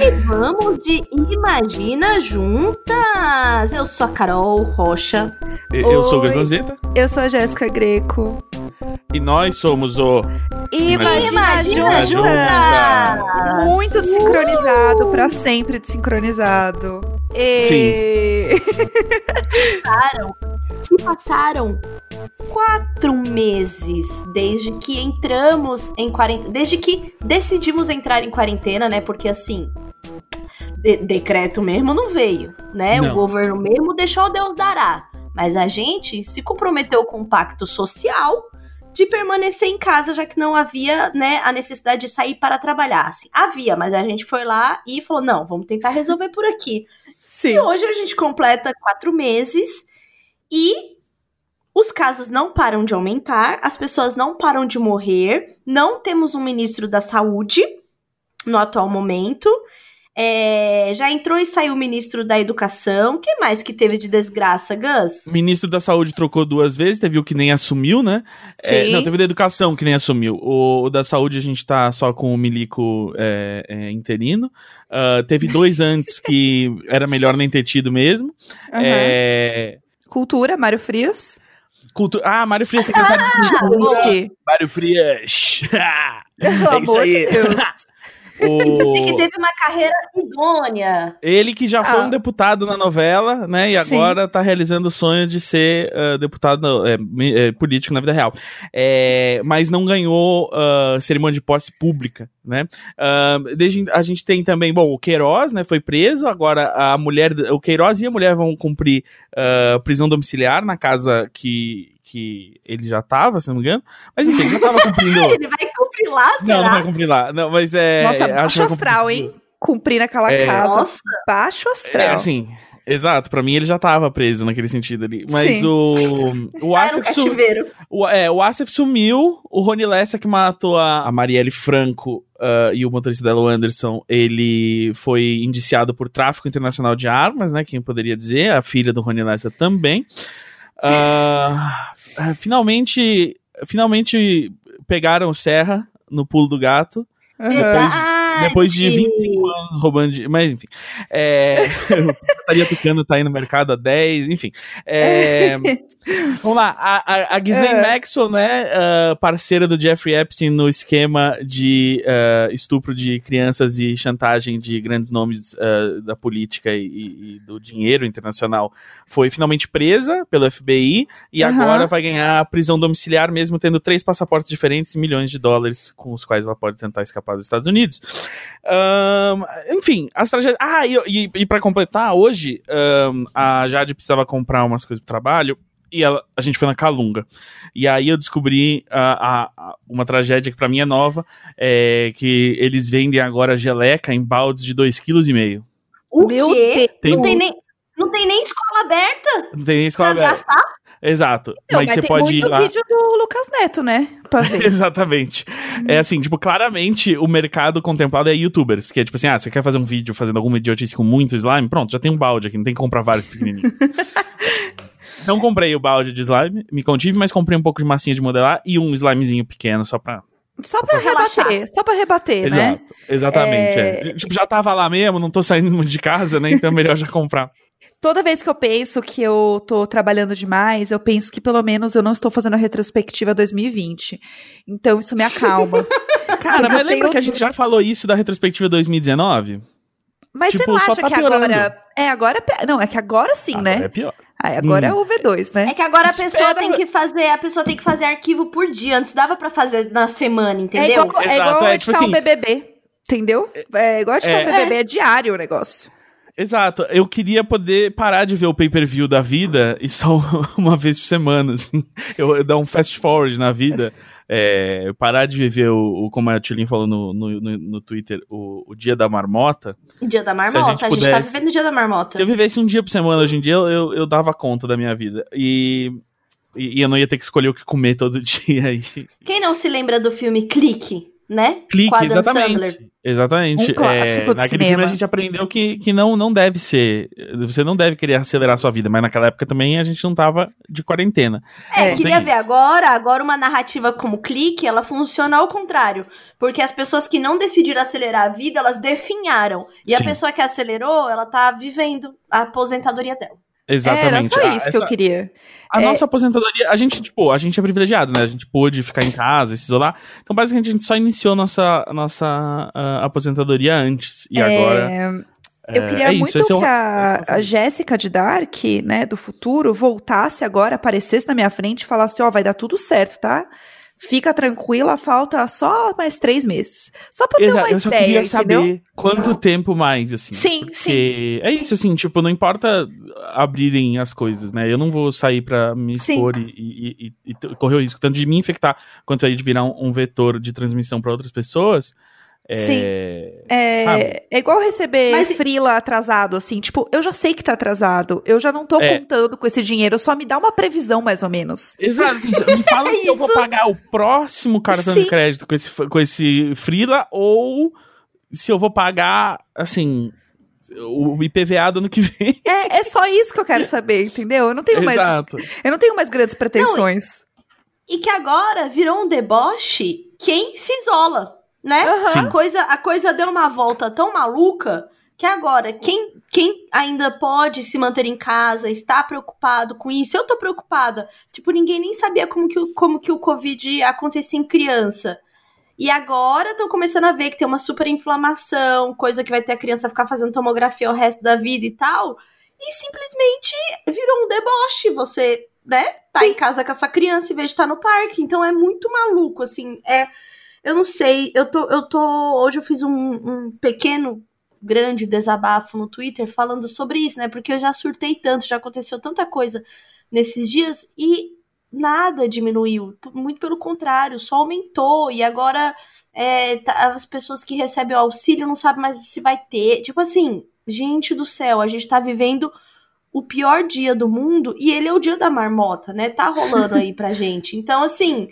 E vamos de Imagina Juntas! Eu sou a Carol Rocha. Eu eu sou o. Gazanzeta Eu sou a Jéssica Greco. e nós somos o. Imagina, Imagina juntas. Juntas! Muito desincronizado, pra sempre desincronizado. E... passaram, se passaram quatro meses desde que entramos em quarentena, desde que decidimos entrar em quarentena, né? Porque assim, de- decreto mesmo não veio, né? Não. O governo mesmo deixou Deus dará. Mas a gente se comprometeu com um pacto social de permanecer em casa, já que não havia, né, a necessidade de sair para trabalhar. Assim, havia, mas a gente foi lá e falou: não, vamos tentar resolver por aqui. Sim. E hoje a gente completa quatro meses e os casos não param de aumentar, as pessoas não param de morrer, não temos um ministro da saúde no atual momento. É, já entrou e saiu o ministro da educação. O que mais que teve de desgraça, Gus? O ministro da Saúde trocou duas vezes, teve o que nem assumiu, né? É, não, teve o da Educação que nem assumiu. O, o da Saúde a gente tá só com o Milico é, é, interino. Ah, teve dois antes que era melhor nem ter tido mesmo. É, Cultura, Mário Frias. cultu- Ah, Mário Frias, secretário de Cultura. Gente, Mário Frias. é isso amor de Disse que o... teve uma carreira idônea. Ele que já foi Ah. um deputado na novela, né? E Sim. agora tá realizando o sonho de ser ah, deputado é, é, político na vida real. É, mas não ganhou ah, cerimônia de posse pública, né? Ah, desde, a gente tem também, bom, o Queiroz, né? Foi preso, agora a mulher, o Queiroz e a mulher vão cumprir ah, prisão domiciliar na casa que, que ele já tava, se não me engano. Mas enfim, ele já tava cumprindo. Ele vai cumprir lá, não, será? não vai cumprir lá. Não, mas é. Nossa, baixo cumprir- astral, hein? Cumprir naquela É. casa. Nossa, Baixo astral. É, assim, exato. Pra mim ele já tava preso naquele sentido ali. Mas Sim. o. O era um Asif, cativeiro. o, é, o Asif sumiu. O Rony Lessa, que matou a, a Marielle Franco ah, e o motorista dela, o Anderson, ele foi indiciado por tráfico internacional de armas, né? Quem poderia dizer? A filha do Rony Lessa também. Ah, ah, finalmente. Finalmente pegaram o Serra no pulo do gato. Aham. Verdade. Depois de 25 anos roubando de. Mas enfim. É. Estaria tocando, tá aí no mercado há 10, enfim. É, vamos lá. A, a, a Ghislaine É. Maxwell, né? ah, parceira do Jeffrey Epstein no esquema de ah, estupro de crianças e chantagem de grandes nomes ah, da política e, e- do dinheiro internacional, foi finalmente presa pelo FBI e Aham. agora vai ganhar prisão domiciliar, mesmo tendo três passaportes diferentes e milhões de dólares com os quais ela pode tentar escapar dos Estados Unidos. Ahn, enfim, as tragédias. Ah, e, e, e para completar, hoje ahn, a Jade precisava comprar umas coisas pro trabalho. E ela- a gente foi na Calunga. E aí eu descobri a- a- uma tragédia que pra mim é nova. É que eles vendem agora geleca em baldes de 2,5 kg. O Meu quê? Deus. Não tem nem, não tem nem escola aberta Não tem nem escola pra aberta. gastar? Exato. Não, mas mas você tem pode ir muito lá. vídeo do Lucas Neto, né? Pra ver. Exatamente. É assim, tipo, claramente o mercado contemplado é youtubers, que é tipo assim, ah, você quer fazer um vídeo fazendo alguma idiotice com muito slime? Pronto, já tem um balde aqui, não tem que comprar vários pequenininhos. não comprei o balde de slime, me contive, mas comprei um pouco de massinha de modelar e um slimezinho pequeno só pra... Só pra relaxar. rebater, só pra rebater, né? Exato, exatamente. É. é. Tipo, já tava lá mesmo, não tô saindo de casa, né? Então é melhor já comprar. Toda vez que eu penso que eu tô trabalhando demais, eu penso que pelo menos eu não estou fazendo a retrospectiva 2020. Então isso me acalma. Cara, Eu mas lembra tenho- que a gente já falou isso da retrospectiva 2019? Mas Tipo, você não acha tá que piorando. agora. É, agora. é pe- Não, é que agora sim, Agora né? É pior. Ah, agora Hum. é o V2, né? É que agora a Espera- pessoa tem que fazer, a pessoa tem que fazer arquivo por dia. Antes dava pra fazer na semana, É entendeu? igual, é Exato, igual é, editar tipo um assim- BBB. Entendeu? É igual editar É. um BBB, é diário o negócio. Exato. Eu queria poder parar de ver o pay-per-view da vida e só uma vez por semana, assim. Eu, eu dar um fast forward na vida. é, parar de viver o, o- como a Tilin falou no, no, no, no Twitter, o, o dia da marmota. Dia da Se a marmota. gente A gente, tá pudesse- vivendo o dia da marmota. Se eu vivesse um dia por semana hoje em dia, eu, eu, eu dava conta da minha vida. E, e, e eu não ia ter que escolher o que comer todo dia. E, Quem não se lembra do filme Clique? Né? Clique, Com a Adam exatamente. Sandler. Exatamente. Um clássico É, naquele cinema. filme a gente aprendeu que, que não, não deve ser. Você não deve querer acelerar a sua vida, mas naquela época também a gente não tava de quarentena. É, É. queria ver agora, agora uma narrativa como clique, ela funciona ao contrário. Porque as pessoas que não decidiram acelerar a vida, elas definharam. E a Sim. pessoa que acelerou, ela tá vivendo a aposentadoria dela. Exatamente. Era só Ah, isso que essa- eu queria. A É. nossa aposentadoria, a gente, tipo, a gente é privilegiado, né? A gente pôde ficar em casa, se isolar. Então, basicamente, a gente só iniciou nossa, nossa ah, aposentadoria antes. E agora. Eu é, queria é isso, muito esse é que a, é a Jéssica de Dark, né, do futuro, voltasse agora, aparecesse na minha frente e falasse: Ó, vai dar tudo certo, tá? Fica tranquila, falta só mais três meses. Só pra eu ter uma eu só ideia, queria entendeu? saber quanto tempo mais, assim. Sim, Porque é isso, assim, tipo, não importa abrirem as coisas, né? Eu não vou sair pra me Sim. expor e, e- e- e correr o risco tanto de me infectar quanto aí de virar um, um vetor de transmissão pra outras pessoas. É, Sim. É, é igual receber Mas- frila atrasado, assim, tipo, eu já sei que tá atrasado, eu já não tô É. contando com esse dinheiro, só me dá uma previsão, mais ou menos. Exato, assim, me fala se eu vou pagar o próximo cartão de Sim. crédito com esse, com esse Frila ou se eu vou pagar, assim, o IPVA do ano que vem. É, é só isso que eu quero saber, entendeu? Eu não tenho mais, eu não tenho mais grandes pretensões. E que agora virou um deboche quem se isola, né? Sim. A, coisa, a coisa deu uma volta tão maluca que agora quem, quem ainda pode se manter em casa, está preocupado com isso, eu tô preocupada. Tipo, ninguém nem sabia como que, o- como que o Covid acontecia em criança. E agora estão começando a ver que tem uma super inflamação, coisa que vai ter a criança ficar fazendo tomografia o resto da vida e tal. E simplesmente virou um deboche. Você, né, tá em casa com a sua criança em vez de estar no parque. Então é muito maluco, assim. É, eu não sei. Eu tô, eu tô. Hoje eu fiz um, um pequeno, grande desabafo no Twitter falando sobre isso, né? Porque eu já surtei tanto, já aconteceu tanta coisa nesses dias e nada diminuiu. Muito pelo contrário, só aumentou. E agora é, tá- as pessoas que recebem o auxílio não sabem mais se vai ter. Tipo assim, gente do céu, a gente tá vivendo o pior dia do mundo e ele é o dia da marmota, né? Tá rolando aí pra gente. Então, assim,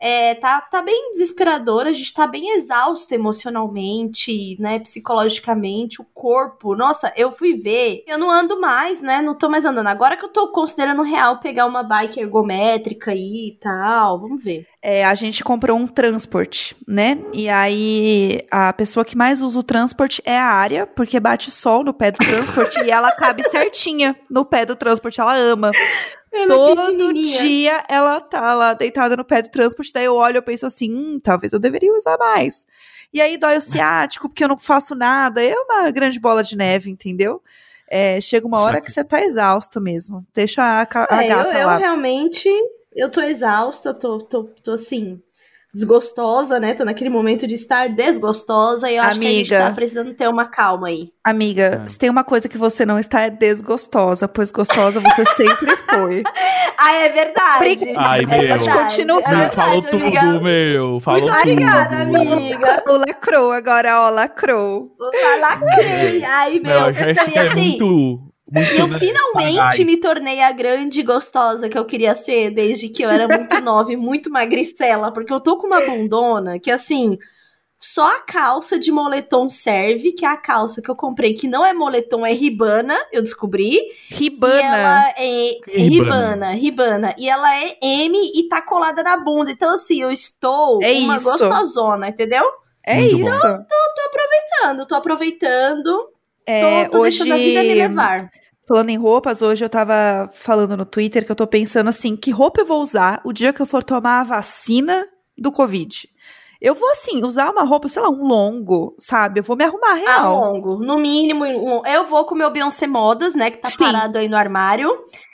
é, tá, tá bem desesperador, a gente tá bem exausto emocionalmente, né? Psicologicamente, o corpo. Nossa, eu fui ver, eu não ando mais, né? Não tô mais andando. Agora que eu tô considerando real pegar uma bike ergométrica aí e tal, vamos ver. É, a gente comprou um transporte, né? E aí a pessoa que mais usa o transporte é a área, porque bate sol no pé do transporte e ela cabe certinha no pé do transporte, ela ama. Todo dia ela tá lá deitada no pé do transporte, daí eu olho e penso assim, hum, talvez eu deveria usar mais. E aí dói o ciático, porque eu não faço nada, é uma grande bola de neve, entendeu? É, chega uma hora que você tá exausto mesmo. Deixa a, a É, eu, gata eu lá. realmente, eu tô exausta, tô, tô, tô assim, desgostosa, né? Tô naquele momento de estar desgostosa e eu acho que a gente Amiga. tá precisando ter uma calma aí. Amiga, É. se tem uma coisa que você não está é desgostosa, pois gostosa você sempre foi. Ah, é verdade. Ai, é meu. verdade, Continua. é verdade, falou tudo, amiga. meu. Falou Muito tudo. obrigada, amiga. O lacrou agora, ó, lacrou. Lacrei. Ai, meu. Meu, já Então, isso e é assim, muito. Muito eu finalmente me tornei a grande gostosa que eu queria ser desde que eu era muito nova e muito magricela, porque eu tô com uma bundona que assim, só a calça de moletom serve, que é a calça que eu comprei, que não é moletom, é ribana, eu descobri. E Ribana. ela é, ribana? ribana. E ela é M e tá colada na bunda. Então, assim, eu estou É uma isso. gostosona, entendeu? É Muito isso. Aproveitando, tô aproveitando, É, tô, tô hoje, deixando a vida me levar. Falando em roupas, hoje eu tava falando no Twitter que eu tô pensando assim, que roupa eu vou usar o dia que eu for tomar a vacina do Covid? Eu vou, assim, usar uma roupa, sei lá, um longo, sabe? Eu vou me arrumar Ah, real. longo. No mínimo, eu vou com o meu Beyoncé Modas, né? Que tá Sim. parado aí no armário.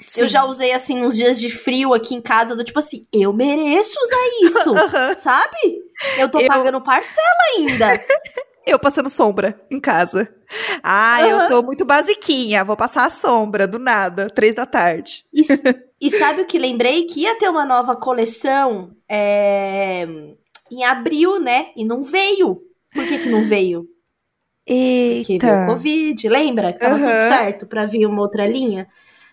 Sim. Eu já usei, assim, uns dias de frio aqui em casa, do tipo assim, eu mereço usar isso, sabe? Eu tô Eu- pagando parcela ainda. Eu passando sombra em casa. Ah, eu tô muito basiquinha. Vou passar a sombra do nada, três da tarde. E, e sabe o que lembrei? Que ia ter uma nova coleção é, em abril, né? E não veio. Por que, que não veio? Porque veio o Eita. Covid, lembra? Que tava tudo Aham. certo pra vir uma outra linha.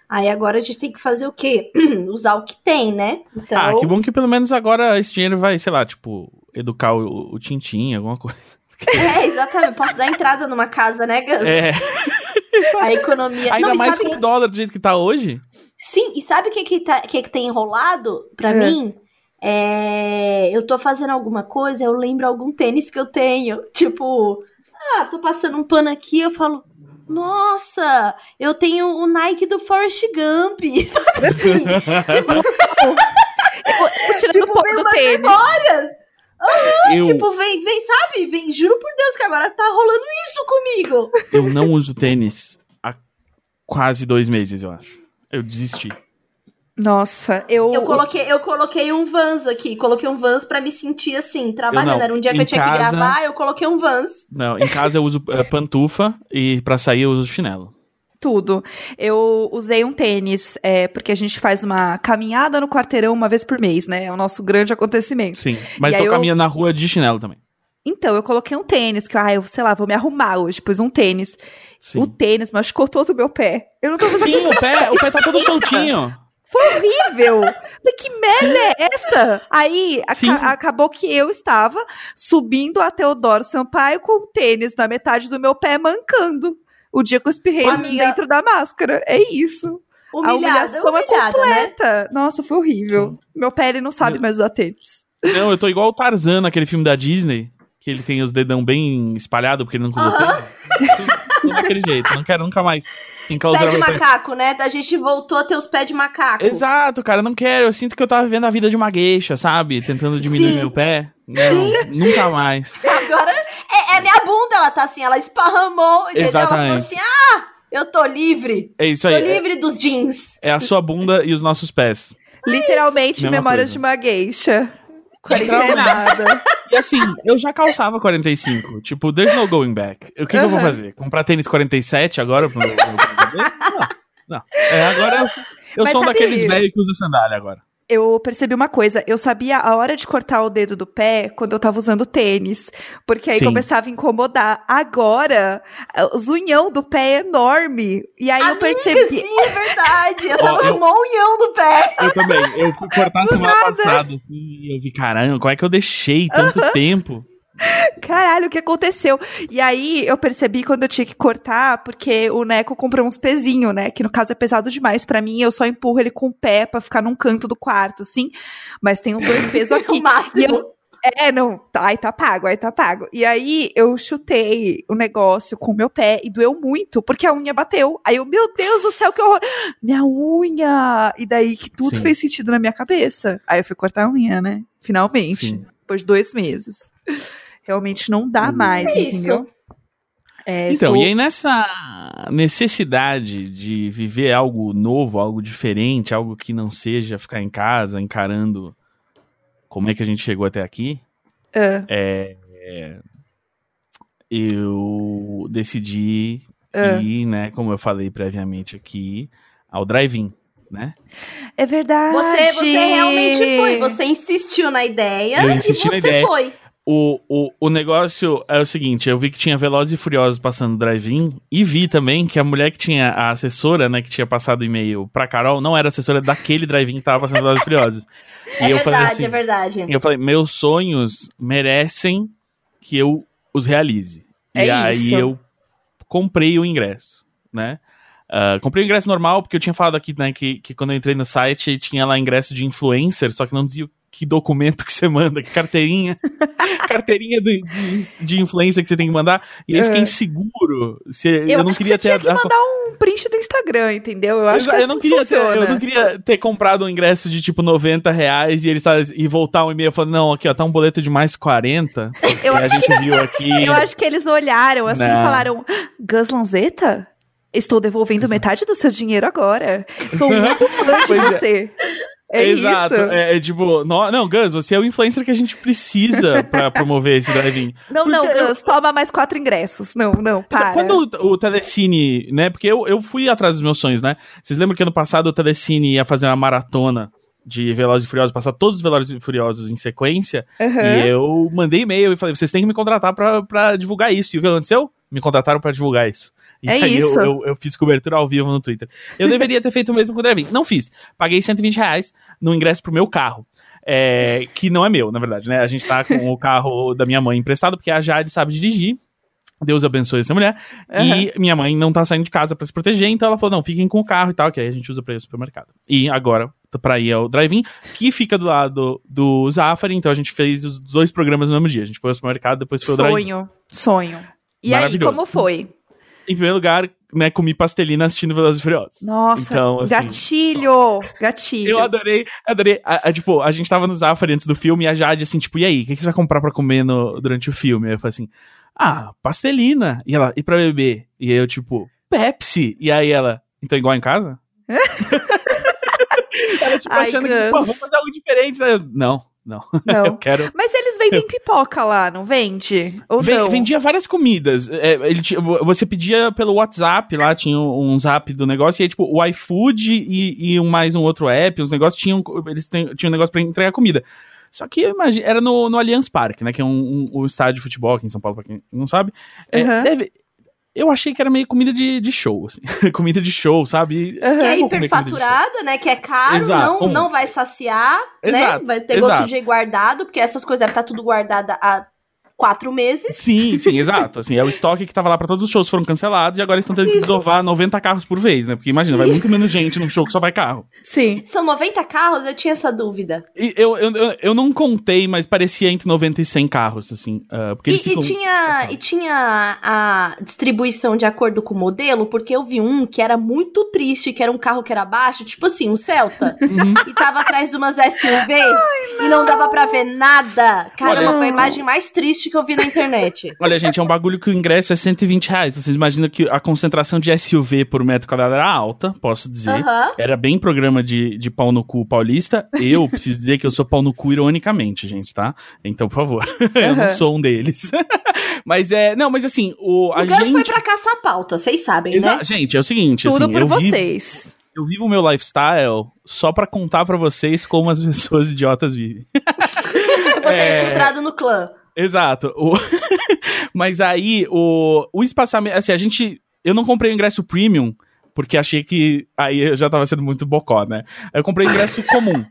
Aí agora a gente tem que fazer o quê? Usar o que tem, né? Então, Ah, que bom que pelo menos agora esse dinheiro vai, sei lá, tipo, educar o, o Tintim, alguma coisa. É, exatamente. Posso dar entrada numa casa, né, Gans? É, A economia. ainda Não, mais sabe com o dólar do jeito que tá hoje. Sim, e sabe o que que, tá, que que tem enrolado pra É. mim? É, eu tô fazendo alguma coisa, eu lembro algum tênis que eu tenho. Tipo, ah, tô passando um pano aqui, eu falo, nossa, eu tenho o Nike do Forrest Gump, sabe assim? Tirando tipo, um pouco vem do uma tênis. Memória. Eu, Tipo, vem, vem, sabe? Vem, juro por Deus que agora tá rolando isso comigo. eu não uso tênis há quase dois meses, eu acho. Eu desisti. Nossa, eu. Eu coloquei, eu coloquei um Vans aqui, coloquei um Vans pra me sentir assim, trabalhando. Era um dia que Em eu tinha que casa- gravar, eu coloquei um Vans. Não, em casa eu uso eh, pantufa e pra sair eu uso chinelo. Tudo. Eu usei um tênis, é, porque a gente faz uma caminhada no quarteirão uma vez por mês, né? É o nosso grande acontecimento. Sim, mas E tô aí eu- caminhando na rua de chinelo também. Então, eu coloquei um tênis, que ah, eu, sei lá, vou me arrumar hoje, pus um tênis. Sim, O tênis machucou todo o meu pé. Eu não tô fazendo Sim o, pé, o pé tá todo soltinho. Foi horrível! Mas que merda é essa? Aí aca- Sim. acabou que eu estava subindo a Teodoro Sampaio com o tênis na metade do meu pé mancando. O dia que eu espirrei Amiga. dentro da máscara. É isso. Humilhada, a humilhação é humilhada, né? completa. Nossa, foi horrível. Meu pé ele não sabe Não. mais usar tênis. Não, eu tô igual o Tarzan naquele filme da Disney, que ele tem os dedão bem espalhados porque ele nunca usou Aham. tênis. Tô daquele jeito, não quero nunca mais enclausurar Pé de macaco, né? A gente voltou a ter os pés de macaco. Exato, cara, não quero. Eu sinto que eu tava vivendo a vida de uma gueixa, sabe? Tentando diminuir Sim. meu pé. Não, nunca mais. Agora é, é minha bunda, ela tá assim, ela esparramou, entendeu? Ela Exatamente. falou assim: ah, eu tô livre. É isso Tô aí. É, livre dos jeans. é a sua bunda e os nossos pés. Literalmente, memórias coisa. de uma geisha. Quarentenada. E assim, eu já calçava 45. Tipo, there's no going back. O que, que eu vou fazer? Comprar tênis 47 agora? Pro, pro, não, não. É, agora eu, eu sou um daqueles velhos que usa sandália agora. Eu percebi uma coisa. Eu sabia a hora de cortar o dedo do pé quando eu tava usando tênis. Porque aí Sim. começava a incomodar. Agora, o zunhão do pé é enorme. E aí eu percebi. Sim, é verdade. Eu tava com um monhão no pé. Eu também. Eu fui cortar semana passada, assim, e eu vi, caramba, como é que eu deixei tanto tempo? Caralho, o que aconteceu? E aí eu percebi quando eu tinha que cortar, porque o Neco comprou uns pezinhos, né? Que no caso é pesado demais pra mim. Eu só empurro ele com o pé pra ficar num canto do quarto, assim. Mas tem uns dois pesos O aqui. máximo. E eu- É, não, aí tá pago, aí tá pago. E aí eu chutei o negócio com o meu pé e doeu muito, porque a unha bateu. Aí eu, meu Deus do céu, que horror! Minha unha! E daí que tudo Sim. fez sentido na minha cabeça. Aí eu fui cortar a unha, né? Finalmente. Sim. Depois de dois meses. Realmente não dá Hum. mais, É isso. entendeu? É, Então, estou- e aí nessa necessidade de viver algo novo, algo diferente, algo que não seja ficar em casa encarando como é que a gente chegou até aqui, Ah, é, é, eu decidi Ah. ir, né, como eu falei previamente aqui, ao drive-in, né? É verdade. Você, você realmente foi. Você insistiu na ideia Eu e você na ideia. foi. O, o, o negócio é o seguinte, eu vi que tinha Velozes e Furiosos passando drive-in e vi também que a mulher que tinha a assessora, né, que tinha passado o e-mail pra Carol, não era assessora daquele drive-in que tava passando Velozes e Furiosos. É e eu falei verdade, assim, é verdade. e eu falei, meus sonhos merecem que eu os realize. É e aí isso. eu comprei o ingresso, né? Ah, comprei o ingresso normal, porque eu tinha falado aqui, né, que, que quando eu entrei no site tinha lá ingresso de influencer, só que não dizia que documento que você manda, que carteirinha, carteirinha de, de, de influencer que você tem que mandar. E aí eu fiquei É. inseguro. Se, eu, Eu, não queria que você ter. tinha que a- mandar um print do Instagram, entendeu? Eu acho eu, que eu não queria ter, eu não queria ter comprado um ingresso de tipo 90 reais e eles e voltar um e-mail falando, não, aqui ó, tá um boleto de mais 40. Eu e a gente viu aqui. Eu acho que eles olharam assim e Não. falaram: Gus Lanzetta? Estou devolvendo metade do seu dinheiro agora. Sou muito fã de Pois é. É, Exato. isso. É, é tipo, no- não, Gus, você é o influencer que a gente precisa pra promover esse drive-in. Não, não, Porque eu- Gus, toma mais quatro ingressos. Não, não, para. Quando o, o Telecine, né? Porque eu, eu fui atrás dos meus sonhos, né? Vocês lembram que ano passado o Telecine ia fazer uma maratona de Velozes e Furiosos, passar todos os Velozes e Furiosos em sequência? Aham. E eu mandei e-mail e falei, vocês têm que me contratar pra, pra divulgar isso. E o que aconteceu? Me contrataram pra divulgar isso. E É aí eu- isso. Eu, eu fiz cobertura ao vivo no Twitter. Eu deveria ter feito o mesmo com o drive Não fiz. Paguei 120 reais no ingresso pro meu carro. É, que não é meu, na verdade, né? A gente tá com o carro da minha mãe emprestado, porque a Jade sabe dirigir. Deus abençoe essa mulher. E minha mãe não tá saindo de casa pra se proteger, então ela falou: não, fiquem com o carro e tal, que aí a gente usa pra ir ao supermercado. E agora, pra ir ao drive-in, que fica do lado do Zafari, então a gente fez os dois programas no mesmo dia. A gente foi ao supermercado, depois foi ao drive-in. Sonho, sonho. E aí, como foi? Em primeiro lugar, né, comi pastelina assistindo Velozes e Furiosos. Nossa, Então, assim, gatilho, gatilho. Eu adorei, adorei. A- a, tipo, a gente tava no Zafari antes do filme e a Jade, assim, tipo, e aí, o que, que você vai comprar pra comer no, durante o filme? Aí eu falei assim, ah, pastelina. E ela, e pra beber? E aí eu, tipo, Pepsi. E aí ela, então igual em casa? ela, tipo, Ai, achando que, pô, vamos fazer algo diferente. Eu, Não, não. Não. eu quero. Mas eles vendem pipoca lá, não vende? Ou Ven- não? vendia várias comidas. É, ele você pedia pelo WhatsApp, lá tinha um um zap do negócio, e aí, tipo, o iFood e, e um, mais um outro app, os negócios tinham. Eles têm- tinham um negócio pra entregar comida. Só que eu imagino, era no, no Allianz Parque, né? Que é um, um- o estádio de futebol aqui em São Paulo, pra quem não sabe. É, Uhum. deve- eu achei que era meio comida de, de show, assim. comida de show, sabe? Aham. Que é hiperfaturada, né? Que é caro, Exato. não, Um. não vai saciar, Exato, né? Vai ter exato. gosto de guardado, porque essas coisas devem estar tudo guardada há quatro meses. Sim, sim, exato. Assim, é o estoque que tava lá pra todos os shows foram cancelados e agora estão tendo que desovar 90 carros por vez, né? Porque imagina, vai muito menos gente num show que só vai carro. Sim. São 90 carros, eu tinha essa dúvida. E eu, eu, eu, eu não contei, mas parecia entre 90 e 100 carros, assim. ah, porque E, e tinha, e tinha a distribuição de acordo com o modelo, porque eu vi um que era muito triste, que era um carro que era baixo, tipo assim, um Celta, Uhum. e tava atrás de umas SUV e não dava pra ver nada. Caramba, Olha- foi a imagem mais triste que eu vi na internet. Olha, gente, é um bagulho que o ingresso é 120 reais. Vocês imaginam que a concentração de SUV por metro quadrado era alta, posso dizer. Aham. Era bem programa de, de pau no cu paulista. Eu preciso dizer que eu sou pau no cu ironicamente, gente, tá? Então, por favor. eu não sou um deles. mas é. Não, mas assim, o, a O gente. foi pra caçar pauta, vocês sabem, Exa- né? Gente, é o seguinte, Tudo assim, por eu vivo, vocês. eu vivo o meu lifestyle só pra contar pra vocês como as pessoas idiotas vivem. Você é É. infiltrado no clã. Exato. O- Mas aí, o, o espaçamento. Assim, a gente. Eu não comprei o ingresso premium, porque achei que. Aí eu já tava sendo muito bocó, né? Eu comprei o ingresso comum,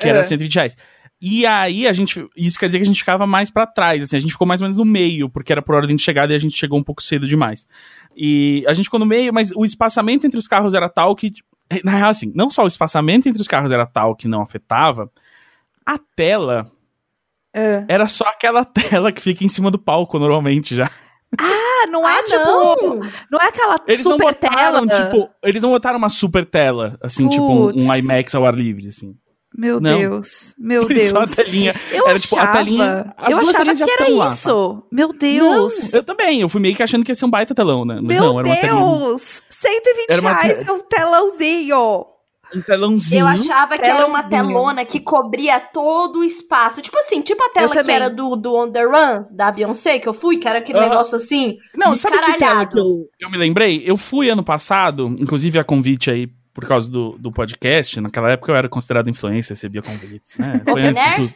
que era É. 120 reais. E aí a gente. Isso quer dizer que a gente ficava mais pra trás, assim, a gente ficou mais ou menos no meio, porque era por ordem de chegada e a gente chegou um pouco cedo demais. E a gente ficou no meio, mas o espaçamento entre os carros era tal que. Na real, assim, não só o espaçamento entre os carros era tal que não afetava, a tela Ah, era só aquela tela que fica em cima do palco normalmente já. Ah, não é Ah, tipo. não. Não é aquela Eles não super botaram, tela. tipo, eles não botaram uma super tela, assim, tipo um, um IMAX ao ar livre, assim. Meu Não. Deus. Meu Foi só a Deus. telinha. Eu era achava, tipo a telinha. As eu duas achava telinhas que era lá, isso. Meu Não, Deus. eu também, eu fui meio que achando que ia ser um baita telão, né? Mas Meu não, era uma telinha. Deus. 120 Era uma reais é um telãozinho. Um telãozinho. Eu achava que era uma telona que cobria todo o espaço. Tipo assim, tipo a tela que era do, do On The Run, da Beyoncé, que eu fui, que era aquele Aham. negócio assim, Não, sabe que tela descaralhado. que eu, eu me lembrei? Eu fui ano passado, inclusive a convite aí por causa do, do podcast. Naquela época eu era considerado influencer, recebia convites, né? Foi Open antes de Air? tudo.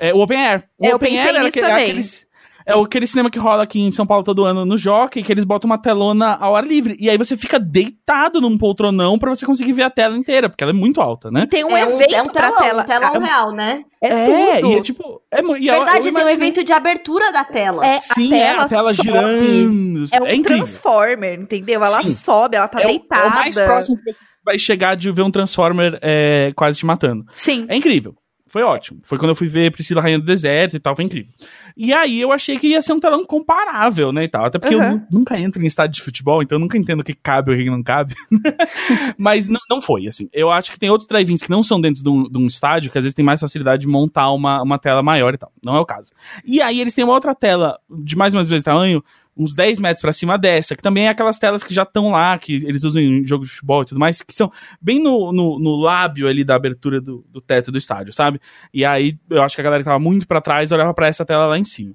É, o Open Air. O É, eu Open pensei Air era nisso aquele, também. aqueles- é o- aquele cinema que rola aqui em São Paulo todo ano no Jockey, que eles botam uma telona ao ar livre. E aí você fica deitado num poltronão pra você conseguir ver a tela inteira, porque ela é muito alta, né? E tem um é um, evento é um pra telão, tela. um telão Ah, real, né? É, tudo. e é tipo. É, e eu- Verdade, eu tem um evento de abertura da tela. É, Sim, a é tela a tela sobe. girando. É um incrível. Transformer, entendeu? Ela Sim. sobe, ela tá é, o, deitada. é o mais próximo que você vai chegar de ver um Transformer é, quase te matando. Sim. É incrível. Foi ótimo. Foi quando eu fui ver Priscila Rainha do Deserto e tal, foi incrível. E aí eu achei que ia ser um telão comparável, né, e tal. Até porque eu Uhum. nu- nunca entro em estádio de futebol, então eu nunca entendo o que cabe e o que não cabe. Mas não, não foi, assim. Eu acho que tem outros drive-ins que não são dentro de um, de um estádio, que às vezes tem mais facilidade de montar uma, uma tela maior e tal. Não é o caso. E aí eles têm uma outra tela de mais ou menos vezes tamanho, uns 10 metros pra cima dessa, que também é aquelas telas que já estão lá, que eles usam em jogo de futebol e tudo mais, que são bem no, no, no lábio ali da abertura do, do teto do estádio, sabe? E aí eu acho que a galera que tava muito pra trás olhava pra essa tela lá em cima.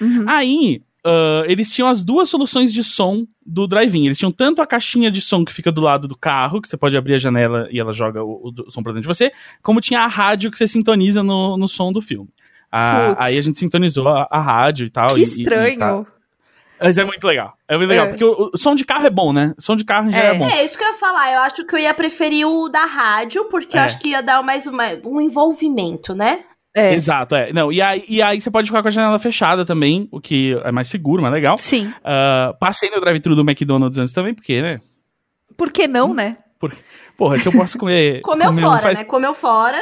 Uhum. Aí, ah, eles tinham as duas soluções de som do drive-in. Eles tinham tanto a caixinha de som que fica do lado do carro, que você pode abrir a janela e ela joga o, o som pra dentro de você, como tinha a rádio que você sintoniza no, no som do filme. Putz. aí a gente sintonizou a, a rádio e tal. Que e- e- e estranho. Mas é muito legal. É muito legal. É. Porque o, o som de carro é bom, né? O som de carro em geral é, É. bom. É, isso que eu ia falar. Eu acho que eu ia preferir o da rádio, porque eu É. acho que ia dar mais uma- um envolvimento, né? É. Exato, é. Não, e aí, e aí você pode ficar com a janela fechada também, o que é mais seguro, mais legal. Sim. Ah, passei no drive-thru do McDonald's antes também, porque, né? Por que não, né? Porra, se eu posso comer. Comeu comer fora, um fast- né? Comeu fora.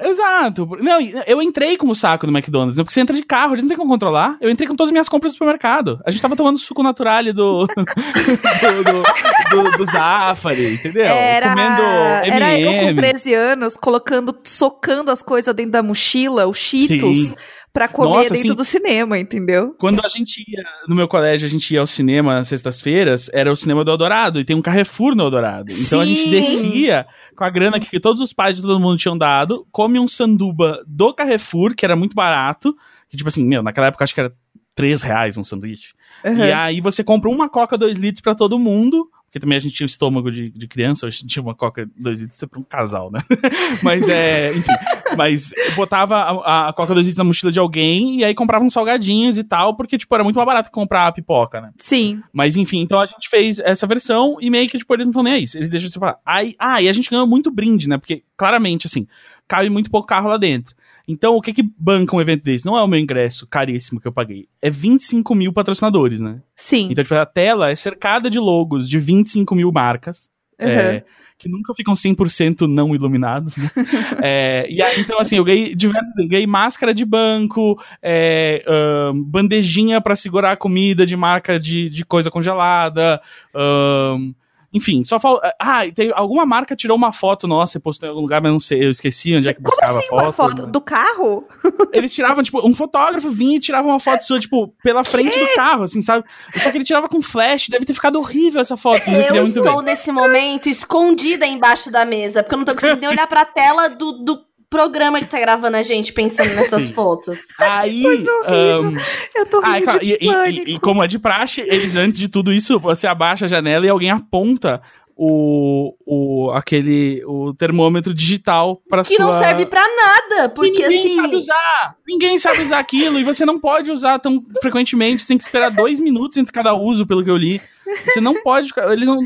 Exato. Não, eu entrei com o saco do McDonald's, né? Porque você entra de carro, a gente não tem como controlar. Eu entrei com todas as minhas compras do supermercado. A gente tava tomando suco natural do. do, do, do, do Zafari, entendeu? Era, Comendo era eu com M&M. 13 anos, colocando, socando as coisas dentro da mochila, os Cheetos, Sim. Pra comer Nossa, dentro sim. do cinema, entendeu? Quando a gente ia, no meu colégio, a gente ia ao cinema nas sextas-feiras, era o cinema do Eldorado, e tem um Carrefour no Eldorado. Então a gente Sim. descia com a grana que todos os pais de todo mundo tinham dado, come um sanduba do Carrefour, que era muito barato, que tipo assim, meu, naquela época acho que era 3 reais um sanduíche. Uhum. E aí você compra uma coca 2 litros pra todo mundo, porque também a gente tinha o estômago de, de criança, a gente tinha uma coca 2 litros pra um casal, né? mas é, enfim, mas botava a, a coca 2 litros na mochila de alguém e aí comprava uns salgadinhos e tal, porque tipo era muito mais barato comprar a pipoca, né? Sim. Mas enfim, então a gente fez essa versão e meio que tipo eles não estão nem aí, eles deixam você falar. Aí, ah, e a gente ganhou muito brinde, né? Porque claramente assim, cabe muito pouco carro lá dentro. Então, o que que banca um evento desse? Não é o meu ingresso caríssimo que eu paguei. É 25 mil patrocinadores, né? Sim. Então, tipo, a tela é cercada de logos de 25 mil marcas. Uhum. é, que nunca ficam 100% não iluminados, né? É, e aí, então, assim, eu ganhei diversos, ganhei máscara de banco, é, ahn, bandejinha pra segurar a comida de marca de, de coisa congelada, ahn, enfim, só falta. Ah, e tem, alguma marca tirou uma foto nossa e postou em algum lugar, mas não sei, eu esqueci onde é que Como buscava assim a foto. uma foto do carro? Eles tiravam, tipo, um fotógrafo vinha e tirava uma foto sua, tipo, pela frente do carro, assim, sabe? Só que ele tirava com flash, deve ter ficado horrível essa foto. Eu muito estou nesse momento escondida embaixo da mesa, porque eu não tô conseguindo nem olhar pra tela do, do programa que tá gravando a gente pensando nessas Sim. fotos. Aí. Coisa horrível. ahn, Eu tô rindo claro, de e, e- e- e como é de praxe, eles, antes de tudo isso, você abaixa a janela e alguém aponta o, o aquele o termômetro digital pra Que sua não serve pra nada, E porque ninguém assim. sabe usar. Ninguém sabe usar aquilo. E você não pode usar tão frequentemente. Você tem que esperar dois minutos entre cada uso, pelo que eu li. Você não pode ficar. Ele não.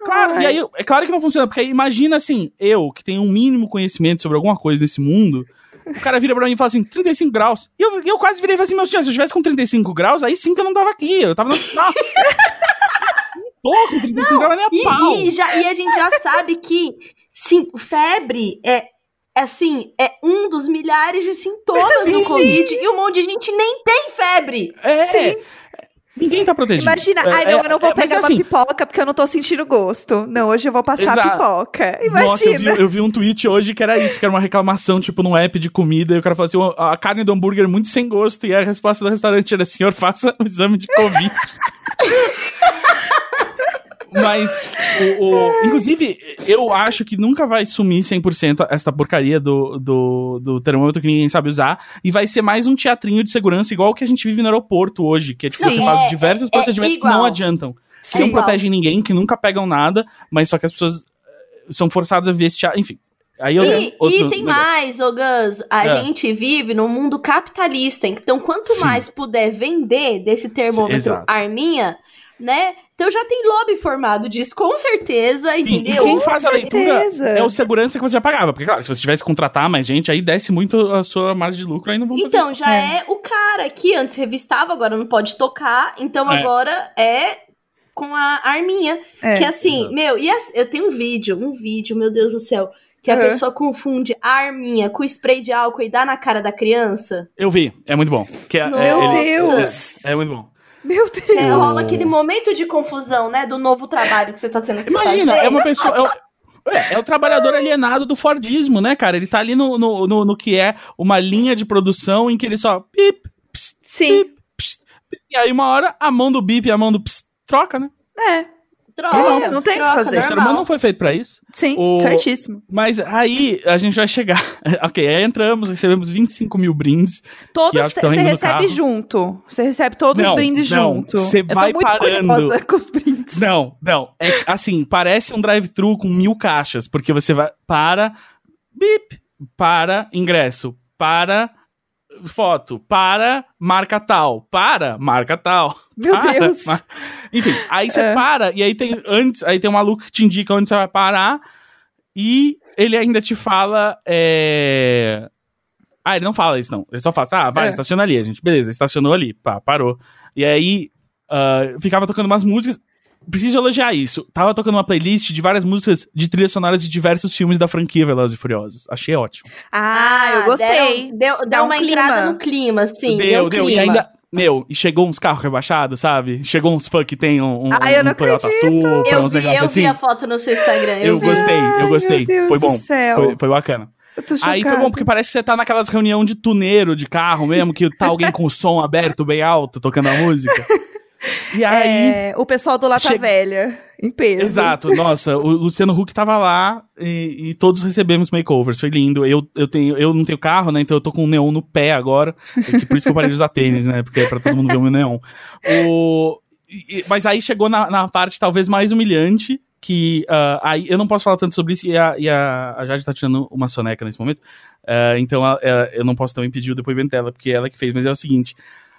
Claro, Ai. e aí, é claro que não funciona, porque aí imagina assim, eu, que tenho um mínimo conhecimento sobre alguma coisa nesse mundo, o cara vira pra mim e fala assim, 35 graus. E eu, eu quase virei e falei assim, meu senhor, se eu estivesse com 35 graus, aí sim que eu não tava aqui. Eu tava no hospital. não tô com 35 graus nem a pau. E, já, e a gente já sabe que sim, febre é. Assim, é um dos milhares de sintomas do Sim. Covid e um monte de gente nem tem febre. É. Sim. Ninguém tá protegido. Imagina, É, ai não, é, eu não vou é, pegar assim, uma pipoca porque eu não tô sentindo gosto. Não, hoje eu vou passar a Exato. pipoca. Nossa, eu vi, Imagina. eu vi um tweet hoje que era isso, que era uma reclamação, tipo, num app de comida, e o cara falou assim, "Ó, a carne do hambúrguer é muito sem gosto, e a resposta do restaurante era, senhor, faça o exame de Covid. Mas, o, o- inclusive, eu acho que nunca vai sumir 100% essa porcaria do, do, do termômetro que ninguém sabe usar, e vai ser mais um teatrinho de segurança, igual o que a gente vive no aeroporto hoje, que é tipo, Sim. você faz É, diversos é, procedimentos que igual. não adiantam. Que não Sim. protegem ninguém, que nunca pegam nada, mas só que as pessoas eh, são forçadas a viver esse teatro, enfim. Aí eu E, e tem negócio. mais, ô Gus, a É. gente vive num mundo capitalista, então quanto Sim. mais puder vender desse termômetro Exato. arminha, né? Então já tem lobby formado disso, com certeza, Sim, e entendeu? quem faz a leitura certeza. é o segurança que você já pagava. Porque, claro, se você tivesse que contratar mais gente, aí desce muito a sua margem de lucro, aí não vão fazer Então, isso. já é. o cara que antes revistava, agora não pode tocar, então É. agora é com a arminha. É. Que assim, Exato. meu, e as- eu tenho um vídeo, um vídeo, meu Deus do céu, que a Uhum. pessoa confunde a arminha com spray de álcool e dá na cara da criança. Eu vi, é muito bom. Que é, é- Meu ele- Deus. É, é muito bom. Meu Deus. É, rola aquele momento de confusão, né? Do novo trabalho que você tá tendo que Imagina, fazer. é uma pessoa. É o, é, é o trabalhador alienado do Fordismo, né, cara? Ele tá ali no, no, no, no que é uma linha de produção em que ele só. Pip, pst, Sim. pip, pip, e aí, uma hora, a mão do bip e a mão do pst, troca, né? É. Troca, Não tem o que fazer. O ser normal. humano não foi feito pra isso. Sim, O- certíssimo. Mas aí a gente vai chegar. ok, aí entramos, recebemos 25 mil brindes. Todos você recebe carro. junto. Você recebe todos Não, os brindes não, junto. você vai muito parando. com os brindes. Não, não. É assim, parece um drive-thru com mil caixas, porque você vai para. Bip! Para ingresso. Para foto, para, marca tal, para, marca tal. Meu para, Deus. mar- Enfim, aí você É. para, e aí tem antes, aí tem um maluco que te indica onde você vai parar, e ele ainda te fala. É... Ah, ele não fala isso, não. Ele só fala, ah, vai, É. estaciona ali, a gente. Beleza, estacionou ali, pá, parou. E aí ah, ficava tocando umas músicas. Preciso elogiar isso. Tava tocando uma playlist de várias músicas de trilhas sonoras de diversos filmes da franquia Velozes e Furiosos. Achei ótimo. Ah, eu gostei. Deu, deu, Dá deu um uma clima. entrada no clima, sim. deu, deu. clima. E ainda. Meu, e chegou uns carros rebaixados, sabe? Chegou uns funk que tem um, um, Ai, eu não um Toyota acredito. Supra, Eu uns vi, negócios eu assim. vi a foto no seu Instagram. Eu, Eu gostei, eu Ai, gostei. meu Deus Foi do bom. céu. Foi, foi bacana. Eu tô Aí foi bom, porque parece que você tá naquelas reunião de tuneiro de carro mesmo, que tá alguém com o som aberto bem alto, tocando a música. E aí. É, o pessoal do Lata Chega- Velha, em peso. Exato, nossa, o Luciano Huck tava lá e, e todos recebemos makeovers, foi lindo. Eu, eu, tenho, eu não tenho carro, né? Então eu tô com um neon no pé agora. é que por isso que eu parei de usar tênis, né? Porque é pra todo mundo ver o meu neon. O, mas aí chegou na, na parte talvez mais humilhante. Que ah, aí eu não posso falar tanto sobre isso e a, e a, a Jade tá tirando uma soneca nesse momento. Ah, então a- a- eu não posso também pedir o depoimento dela, porque é ela que fez, mas é o seguinte.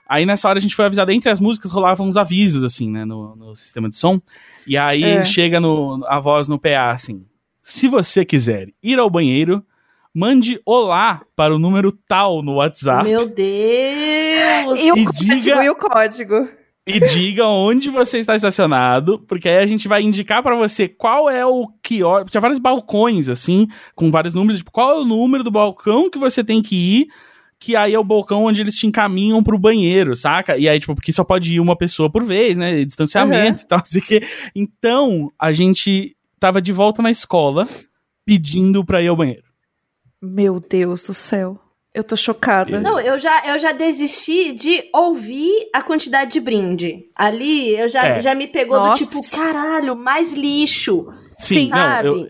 Aí nessa hora a gente foi avisado, entre as músicas rolavam uns avisos, assim, né, no, no sistema de som. E aí É. chega no, a voz no PA, assim, se você quiser ir ao banheiro, mande olá para o número tal no WhatsApp Meu Deus! E o E código, diga- e o código. e diga onde você está estacionado, porque aí a gente vai indicar para você qual é o quiosque. Tinha vários balcões, assim, com vários números, tipo, qual é o número do balcão que você tem que ir, que aí é o balcão onde eles te encaminham pro banheiro, saca? E aí, tipo, porque só pode ir uma pessoa por vez, né? Distanciamento e tal, assim que. Então, a gente tava de volta na escola pedindo pra ir ao banheiro. Meu Deus do céu. Eu tô chocada. Não, eu já, eu já desisti de ouvir a quantidade de brinde. Ali, eu já, É. já me pegou Nossa. do tipo, caralho, mais lixo. Sim, Sim. não, Sabe? eu,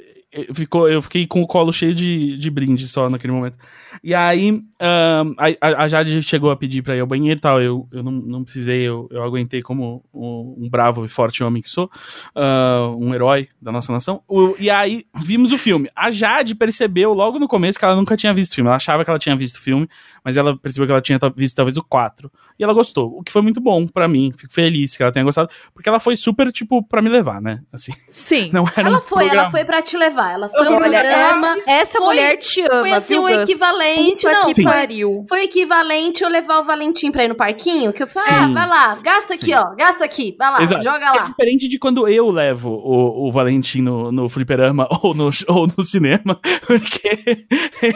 eu, ficou, eu fiquei com o colo cheio de, de brinde só naquele momento. E aí, ahn, a, a- Jade chegou a pedir pra ir ao banheiro e tal. Eu, eu não, não precisei, eu, eu aguentei como um, um bravo e forte homem que sou, ah, um herói da nossa nação. O- e aí, vimos o filme. A Jade percebeu logo no começo que ela nunca tinha visto o filme. Ela achava que ela tinha visto o filme, mas ela percebeu que ela tinha visto talvez o 4. E ela gostou, o que foi muito bom pra mim. Fico feliz que ela tenha gostado, porque ela foi super, tipo, pra me levar, né? Assim, Sim. não era Ela um foi, ela programa- foi pra te levar. Ela foi um Olha, programa. essa, essa foi- mulher te ama, Foi assim viu, o Gus? Equivalente. Puta Não, que foi, pariu. foi equivalente eu levar o Valentim pra ir no parquinho, que eu falei, ah, vai lá, gasta aqui, Sim. ó, gasta aqui, vai lá, Exato. joga É lá. diferente de quando eu levo o, o Valentim no, no fliperama ou no, ou no cinema, porque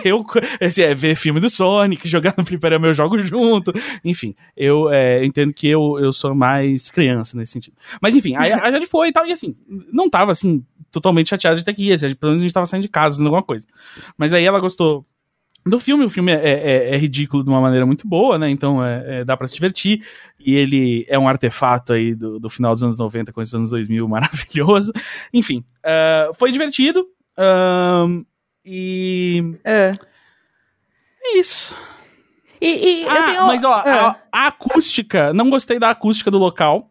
eu, assim, é ver filme do Sonic, jogar no fliperama eu jogo junto, enfim, eu é, entendo que eu, eu sou mais criança nesse sentido. Mas enfim, aí a Jade foi e tal, e assim, não tava assim, totalmente chateada de ter que ir, assim, pelo menos a gente tava saindo de casa, fazendo alguma coisa. Mas aí ela gostou do filme, o filme é, é- é ridículo de uma maneira muito boa, né? Então é, é- dá pra se divertir. E ele é um artefato aí do, do final dos anos 90 com esses anos 2000 maravilhoso. Enfim, ah, foi divertido. ahn, e É. é isso. E, e Ah, tenho... mas ó, É. a, a acústica, não gostei da acústica do local.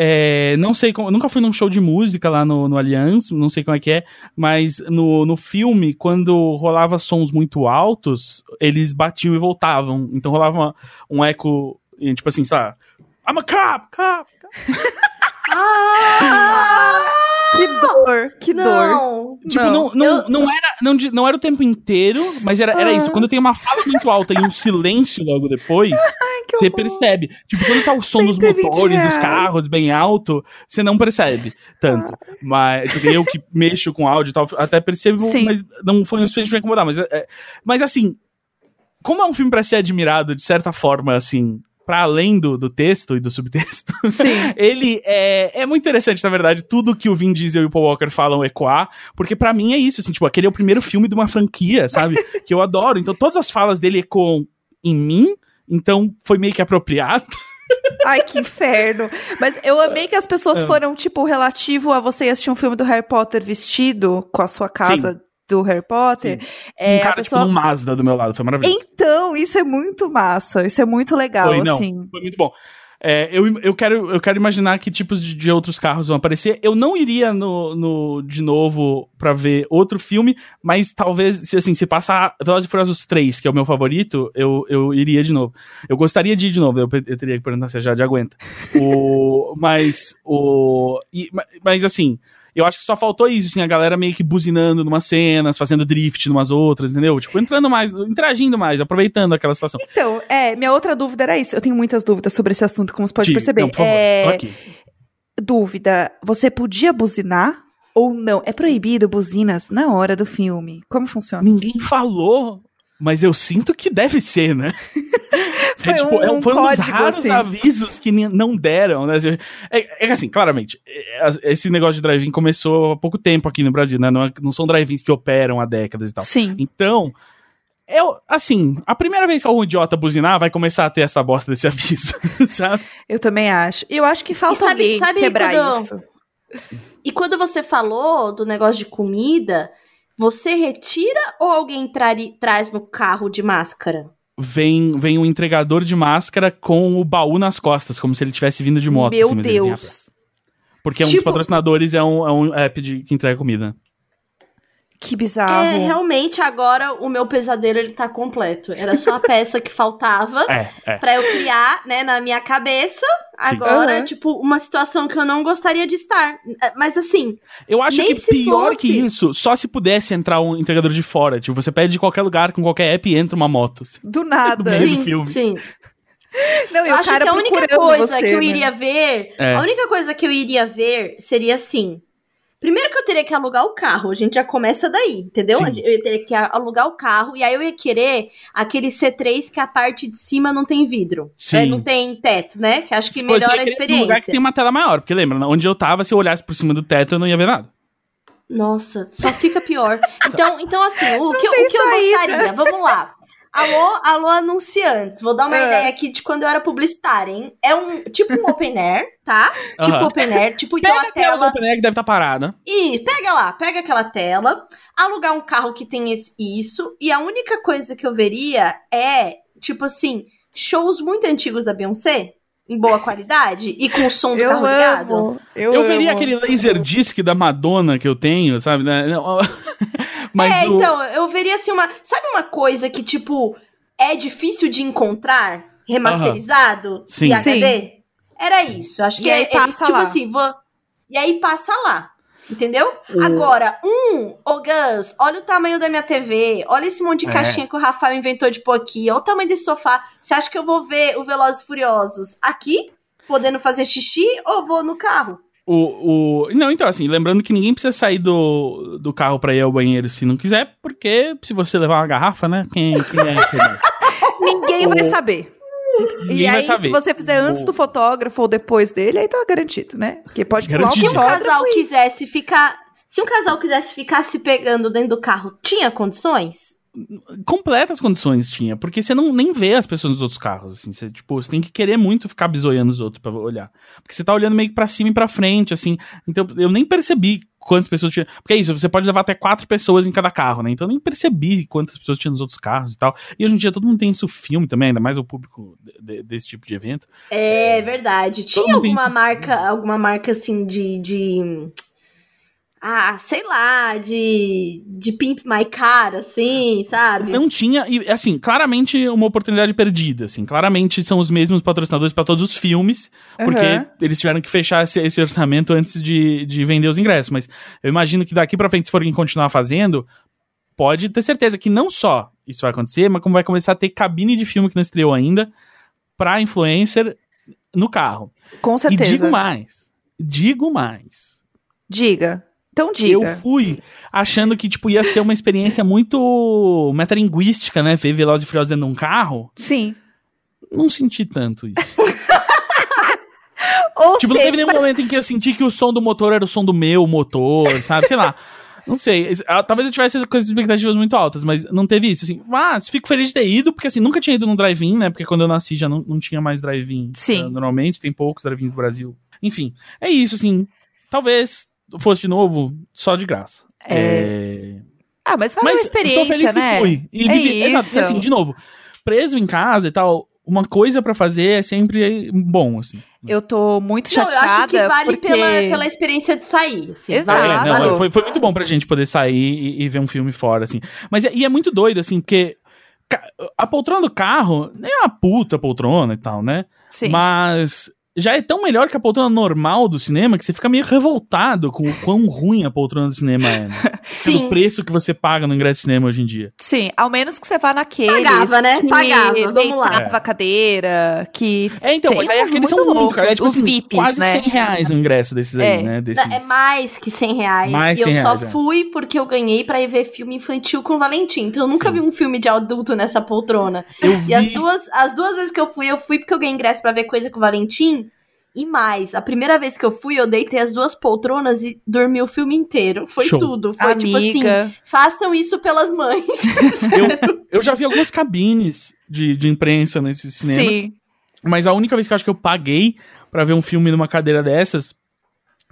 É, não sei como, nunca fui num show de música lá no, no Allianz, não sei como é que é, mas no, no filme, quando rolava sons muito altos, eles batiam e voltavam. Então rolava uma- um eco, tipo assim, sei lá, I'm a cop, cop. Ah, Que dor, que dor. não. Tipo, não, não, Eu- não, era, não, não era o tempo inteiro, mas era, era Ah. isso. Quando tem uma fala muito alta e um silêncio logo depois, Que você percebe. Tipo, quando tá o som dos 120 motores dos reais. carros bem alto, você não percebe tanto. Mas, tipo assim, eu que mexo com áudio e tal, até percebo, Sim. mas não foi o suficiente pra incomodar. Mas, é- é- mas assim, como é um filme pra ser admirado, de certa forma, assim, pra além do, do texto e do subtexto, Sim. ele é, é muito interessante, na verdade, tudo que o Vin Diesel e o Paul Walker falam ecoar, porque pra mim é isso, assim, tipo, aquele é o primeiro filme de uma franquia, sabe? que eu adoro. Então todas as falas dele ecoam em mim, então foi meio que apropriado. Ai, que inferno. Mas eu amei que as pessoas É. foram, tipo, relativo a você assistir um filme do Harry Potter vestido com a sua casa do Harry Potter. É, um a cara, pessoa... tipo, um Mazda do meu lado, foi maravilhoso. Então, isso é muito massa. Isso é muito legal, Foi, não. assim. Foi muito bom. É, eu, eu, quero, eu quero imaginar que tipos de, de outros carros vão aparecer. Eu não iria no, no de novo pra ver outro filme, mas talvez, se, assim, se passar Velozes e Furiosos 3, que é o meu favorito, eu, eu iria de novo. Eu gostaria de ir de novo, eu, eu teria que perguntar se a Jade aguenta. O, mas, o, e, mas assim, eu acho que só faltou isso, assim, a galera meio que buzinando numas cenas, fazendo drift numas outras, entendeu? Tipo, entrando mais, interagindo mais, aproveitando aquela situação. Então, é, minha outra dúvida era isso. Eu tenho muitas dúvidas sobre esse assunto, como você pode perceber. não, por favor, é, tô aqui. Dúvida, você podia buzinar ou não? É proibido buzinas na hora do filme? Como funciona? Ninguém falou, mas eu sinto que deve ser, né? Foi é, tipo, é um foi um dos raros assim. avisos que não deram, né? É, é que assim, claramente, é, esse negócio de drive-in começou há pouco tempo aqui no Brasil, né? Não, é- não são drive-ins que operam há décadas e tal. Sim. Então, eu, assim, a primeira vez que algum idiota buzinar, vai começar a ter essa bosta desse aviso, sabe? Eu também acho. E eu acho que falta sabe- alguém sabe quebrar quando- isso. E quando você falou do negócio de comida, você retira ou alguém trari- traz no carro de máscara? Vem, vem um entregador de máscara com o baú nas costas, como se ele tivesse vindo de moto. Meu assim. Deus. Porque um dos Tipo- patrocinadores é um, é um app de, que entrega comida. Que bizarro. É, realmente agora o meu pesadelo ele tá completo. Era só a peça que faltava É, é. pra eu criar, né, na minha cabeça. Agora, Aham. tipo, uma situação que eu não gostaria de estar. Mas assim, Eu acho Nem que se pior fosse. que isso, só se pudesse entrar um entregador de fora. Tipo, você pede de qualquer lugar, com qualquer app, e entra uma moto. Do nada. do sim, filme. sim. Não, Eu acho cara que a única coisa você, que eu né? iria ver, É. a única coisa que eu iria ver seria assim. Primeiro que eu teria que alugar o carro, a gente já começa daí, entendeu? Sim. Eu teria que alugar o carro e aí eu ia querer aquele C3 que a parte de cima não tem vidro, Sim. É, não tem teto, né? Que acho que melhora a ia querer um lugar que experiência. tem uma tela maior. Porque lembra, onde eu tava, se eu olhasse por cima do teto, eu não ia ver nada. Nossa, só fica pior. Então, então assim, o que, o que eu gostaria, vamos lá. Alô, alô, anunciantes. Vou dar uma É. ideia aqui de quando eu era publicitária, hein? É um tipo um open air, tá? Tipo open air, tipo então Pega a a tela. Open Air que deve estar parada. E pega lá, pega aquela tela, alugar um carro que tem esse, isso, e a única coisa que eu veria é, tipo assim, shows muito antigos da Beyoncé, em boa qualidade, e com o som do Eu carro ligado. Eu, Eu, veria amo. aquele laser disc da Madonna que eu tenho, sabe? Mas é, o- então, eu veria assim uma. Sabe uma coisa que, tipo, é difícil de encontrar remasterizado Sim. em HD? Era isso. Acho que E aí é, é, passa tipo lá. assim, vou... e aí passa lá. Entendeu? O- Agora, um, ô Gus, olha o tamanho da minha TV, olha esse monte de É. caixinha que o Rafael inventou de pôr aqui, olha o tamanho desse sofá. Você acha que eu vou ver o Velozes e Furiosos aqui, podendo fazer xixi, ou vou no carro? O, o... Não, então, assim, lembrando que ninguém precisa sair do, do carro pra ir ao banheiro se não quiser, porque se você levar uma garrafa, né? Quem, quem é que? Ninguém vai saber. Ninguém e aí, se você fizer antes do fotógrafo ou depois dele, aí tá garantido, né? Porque pode pular o Garantido. Se um casal e- quisesse ficar. Se um casal quisesse ficar se pegando dentro do carro, tinha condições? Completas condições tinha, porque você não nem vê as pessoas nos outros carros, assim, você, tipo, você tem que querer muito ficar bisoiando os outros pra olhar, porque você tá olhando meio que pra cima e pra frente, assim, então eu nem percebi quantas pessoas tinha, porque é isso, você pode levar até quatro pessoas em cada carro, né, então eu nem percebi quantas pessoas tinha nos outros carros e tal, e hoje em dia todo mundo tem isso filme também, ainda mais o público de- de- desse tipo de evento, É verdade. Todo Tinha mundo tem- alguma marca, alguma marca assim de. de... Ah, sei lá, de. de Pimp My Car, assim, sabe? não tinha, e assim, claramente uma oportunidade perdida, assim, claramente são os mesmos patrocinadores pra todos os filmes, porque Aham. eles tiveram que fechar esse, esse orçamento antes de, de vender os ingressos. Mas eu imagino que daqui pra frente, se forem continuar fazendo, pode ter certeza que não só isso vai acontecer, mas como vai começar a ter cabine de filme que não estreou ainda pra influencer no carro. Com certeza. E digo mais. Digo mais. Diga. Então diga. Eu fui achando que, tipo, ia ser uma experiência muito metalinguística, né? Ver Velozes e Furiosos dentro de um carro. Sim. Não senti tanto isso. Ou Tipo, não seja, teve nenhum mas- momento em que eu senti que o som do motor era o som do meu motor, sabe? Sei lá. Não sei. Ah, Talvez eu tivesse com as expectativas muito altas, mas não teve isso. Assim, mas fico feliz de ter ido, porque assim, nunca tinha ido num drive-in, né? Porque quando eu nasci já não, não tinha mais drive-in. Sim. Ah, normalmente, tem poucos drive-ins do Brasil. Enfim, é isso, assim. Talvez fosse de novo só de graça. É. É, Ah, mas foi Mas uma experiência, tô feliz né? que fui. E É vivi, exato, isso. assim, de novo, preso em casa e tal, uma coisa pra fazer é sempre bom, assim. Eu tô muito Não, eu chateada. acho que vale porque... pela, pela experiência de sair. Assim, Exato. É, não, foi, foi muito bom pra gente poder sair e, e ver um filme fora, assim. Mas é- e é muito doido, assim, porque a poltrona do carro nem é uma puta poltrona e tal, né? Sim. Mas já é tão melhor que a poltrona normal do cinema que você fica meio revoltado com o quão ruim a poltrona do cinema é, né? Pelo Sim. preço que você paga no ingresso de cinema hoje em dia. Sim, ao menos que você vá naquele. Pagava, né? Pagava, vamos lá. a cadeira, que. É, então, mas aí aqueles são muito cara. É, tipo, os assim, VIPs, quase né? 100 reais o ingresso desses aí, É. né? Desses... Não, É mais que 100 reais. Mais e eu 100 só reais, é. fui porque eu ganhei pra ir ver filme infantil com o Valentim. Então eu nunca Sim. vi um filme de adulto nessa poltrona. Eu vi... E as duas, as duas vezes que eu fui, eu fui porque eu ganhei ingresso pra ver coisa com o Valentim. E mais, a primeira vez que eu fui, eu deitei as duas poltronas e dormi o filme inteiro. Foi Show. tudo. Foi tipo assim, Amiga. façam isso pelas mães. eu, eu já vi algumas cabines de, de imprensa nesses cinemas. Sim. Mas a única vez que eu acho que eu paguei pra ver um filme numa cadeira dessas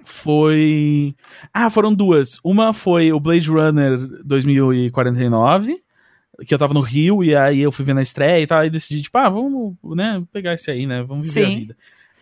foi. Ah, foram duas. Uma foi o Blade Runner 2049, que eu tava no Rio, e aí eu fui ver na estreia e tal, e decidi, tipo, ah, vamos, né, pegar esse aí, né? Vamos viver Sim. a vida.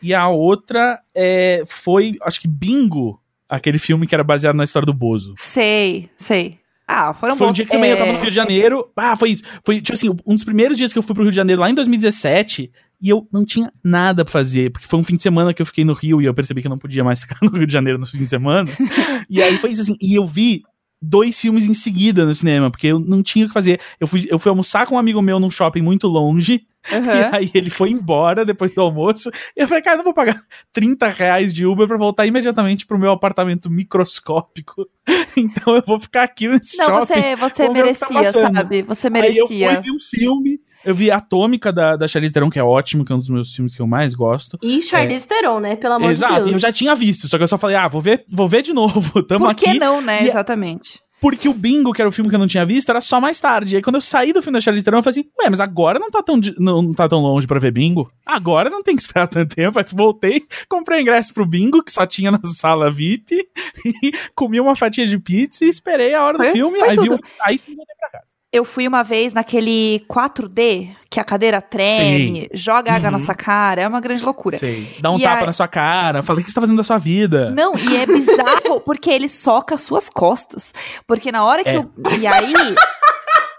E a outra é, foi, acho que Bingo, aquele filme que era baseado na história do Bozo. Sei, sei. Ah, foram Foi um bons. dia que também eu tava é, no Rio de Janeiro. Ah, foi isso. Foi, tipo assim, um dos primeiros dias que eu fui pro Rio de Janeiro lá em 2017. E eu não tinha nada pra fazer, porque foi um fim de semana que eu fiquei no Rio e eu percebi que eu não podia mais ficar no Rio de Janeiro no fim de semana. e aí foi isso assim. E eu vi dois filmes em seguida no cinema, porque eu não tinha o que fazer. Eu fui, eu fui almoçar com um amigo meu num shopping muito longe. aham. E aí ele foi embora depois do almoço. E eu falei, cara, eu não vou pagar 30 reais de Uber pra voltar imediatamente pro meu apartamento microscópico. Então eu vou ficar aqui nesse Não, shopping. você, você que tá merecia, passando. sabe? Você Aí eu fui merecia. ver um filme. Eu vi Atômica da, da Charlize Theron, que é ótimo, que é um dos meus filmes que eu mais gosto. E Charlize Theron, né? Pelo amor Exato, de Deus. eu já tinha visto, só que eu só falei, ah, vou ver, vou ver de novo, tamo Por que aqui. não, né? E- Exatamente. Porque o Bingo, que era o filme que eu não tinha visto, era só mais tarde. E aí quando eu saí do filme da Charlize Theron, eu falei assim, ué, mas agora não tá tão, não, não tá tão longe pra ver Bingo? Agora não tem que esperar tanto tempo. Aí voltei, comprei o ingresso pro Bingo, que só tinha na sala VIP, e comi uma fatia de pizza e esperei a hora do Foi- filme. foi aí, tudo. aí sim voltei pra casa. Eu fui uma vez naquele 4D, que a cadeira treme, joga água na Uhum. sua cara, é uma grande loucura. Sei. Dá um E tapa aí- na sua cara. Falei, o que você tá fazendo da sua vida? Não, e é bizarro porque ele soca as suas costas. Porque na hora que É. eu. E aí.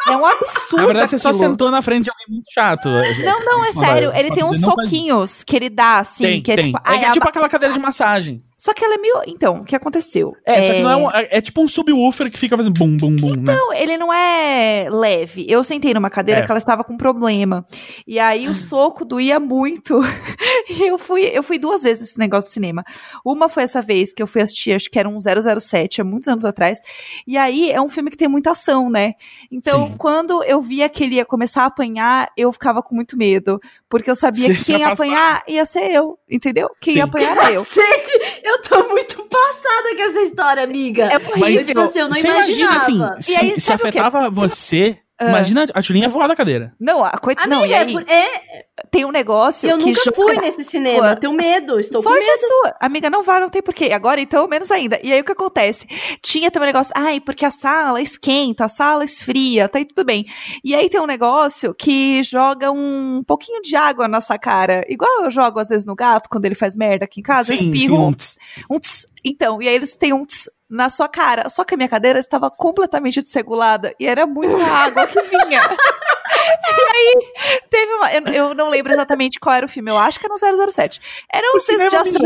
É um absurdo. Na verdade, você só aquilo. sentou na frente de alguém muito chato. Não, não, é sério. Ele tem uns soquinhos que ele dá, assim. Tem, que é tem. tipo. é, é tipo aquela cadeira de massagem. Só que ela é meio. Então, o que aconteceu? É, só que não é, um, é, é tipo um subwoofer que fica fazendo bum, bum, bum, né? Não, ele não é leve. Eu sentei numa cadeira É. que ela estava com problema. E aí o soco doía muito. e eu fui, eu fui duas vezes nesse negócio de cinema. Uma foi essa vez que eu fui assistir, acho que era um 007, há muitos anos atrás. E aí é um filme que tem muita ação, né? Então, Sim. quando eu via que ele ia começar a apanhar, eu ficava com muito medo. Porque eu sabia Você que quem ia apanhar ia ser eu, entendeu? Quem Sim. ia apanhar era eu. Gente, eu tô muito passada com essa história, amiga. É Mas, eu, tipo assim, eu não você imagina, imaginava. assim, E aí, se, afetava você, Ah. imagina a Tulinha voar da cadeira. Não, a coisa. Não, e Amiga, é aí, por- é, tem um negócio eu que nunca joga- fui nesse cinema. Eu tenho medo, estou com Sorte medo. é sua. Amiga, não vai, não tem porquê. Agora, então, menos ainda. E aí, o que acontece? Tinha também um negócio, ai, porque a sala esquenta, a sala esfria, tá aí tudo bem. E aí tem um negócio que joga um pouquinho de água na sua cara. Igual eu jogo, às vezes, no gato, quando ele faz merda aqui em casa, eu Sim, espirro sim, um um tss, um tss. Então, e aí eles têm um tss na sua cara. Só que a minha cadeira estava completamente desregulada e era muita água que vinha. E aí, teve uma. Eu, eu não lembro exatamente qual era o filme, eu acho que era um 007. Era um desses de ação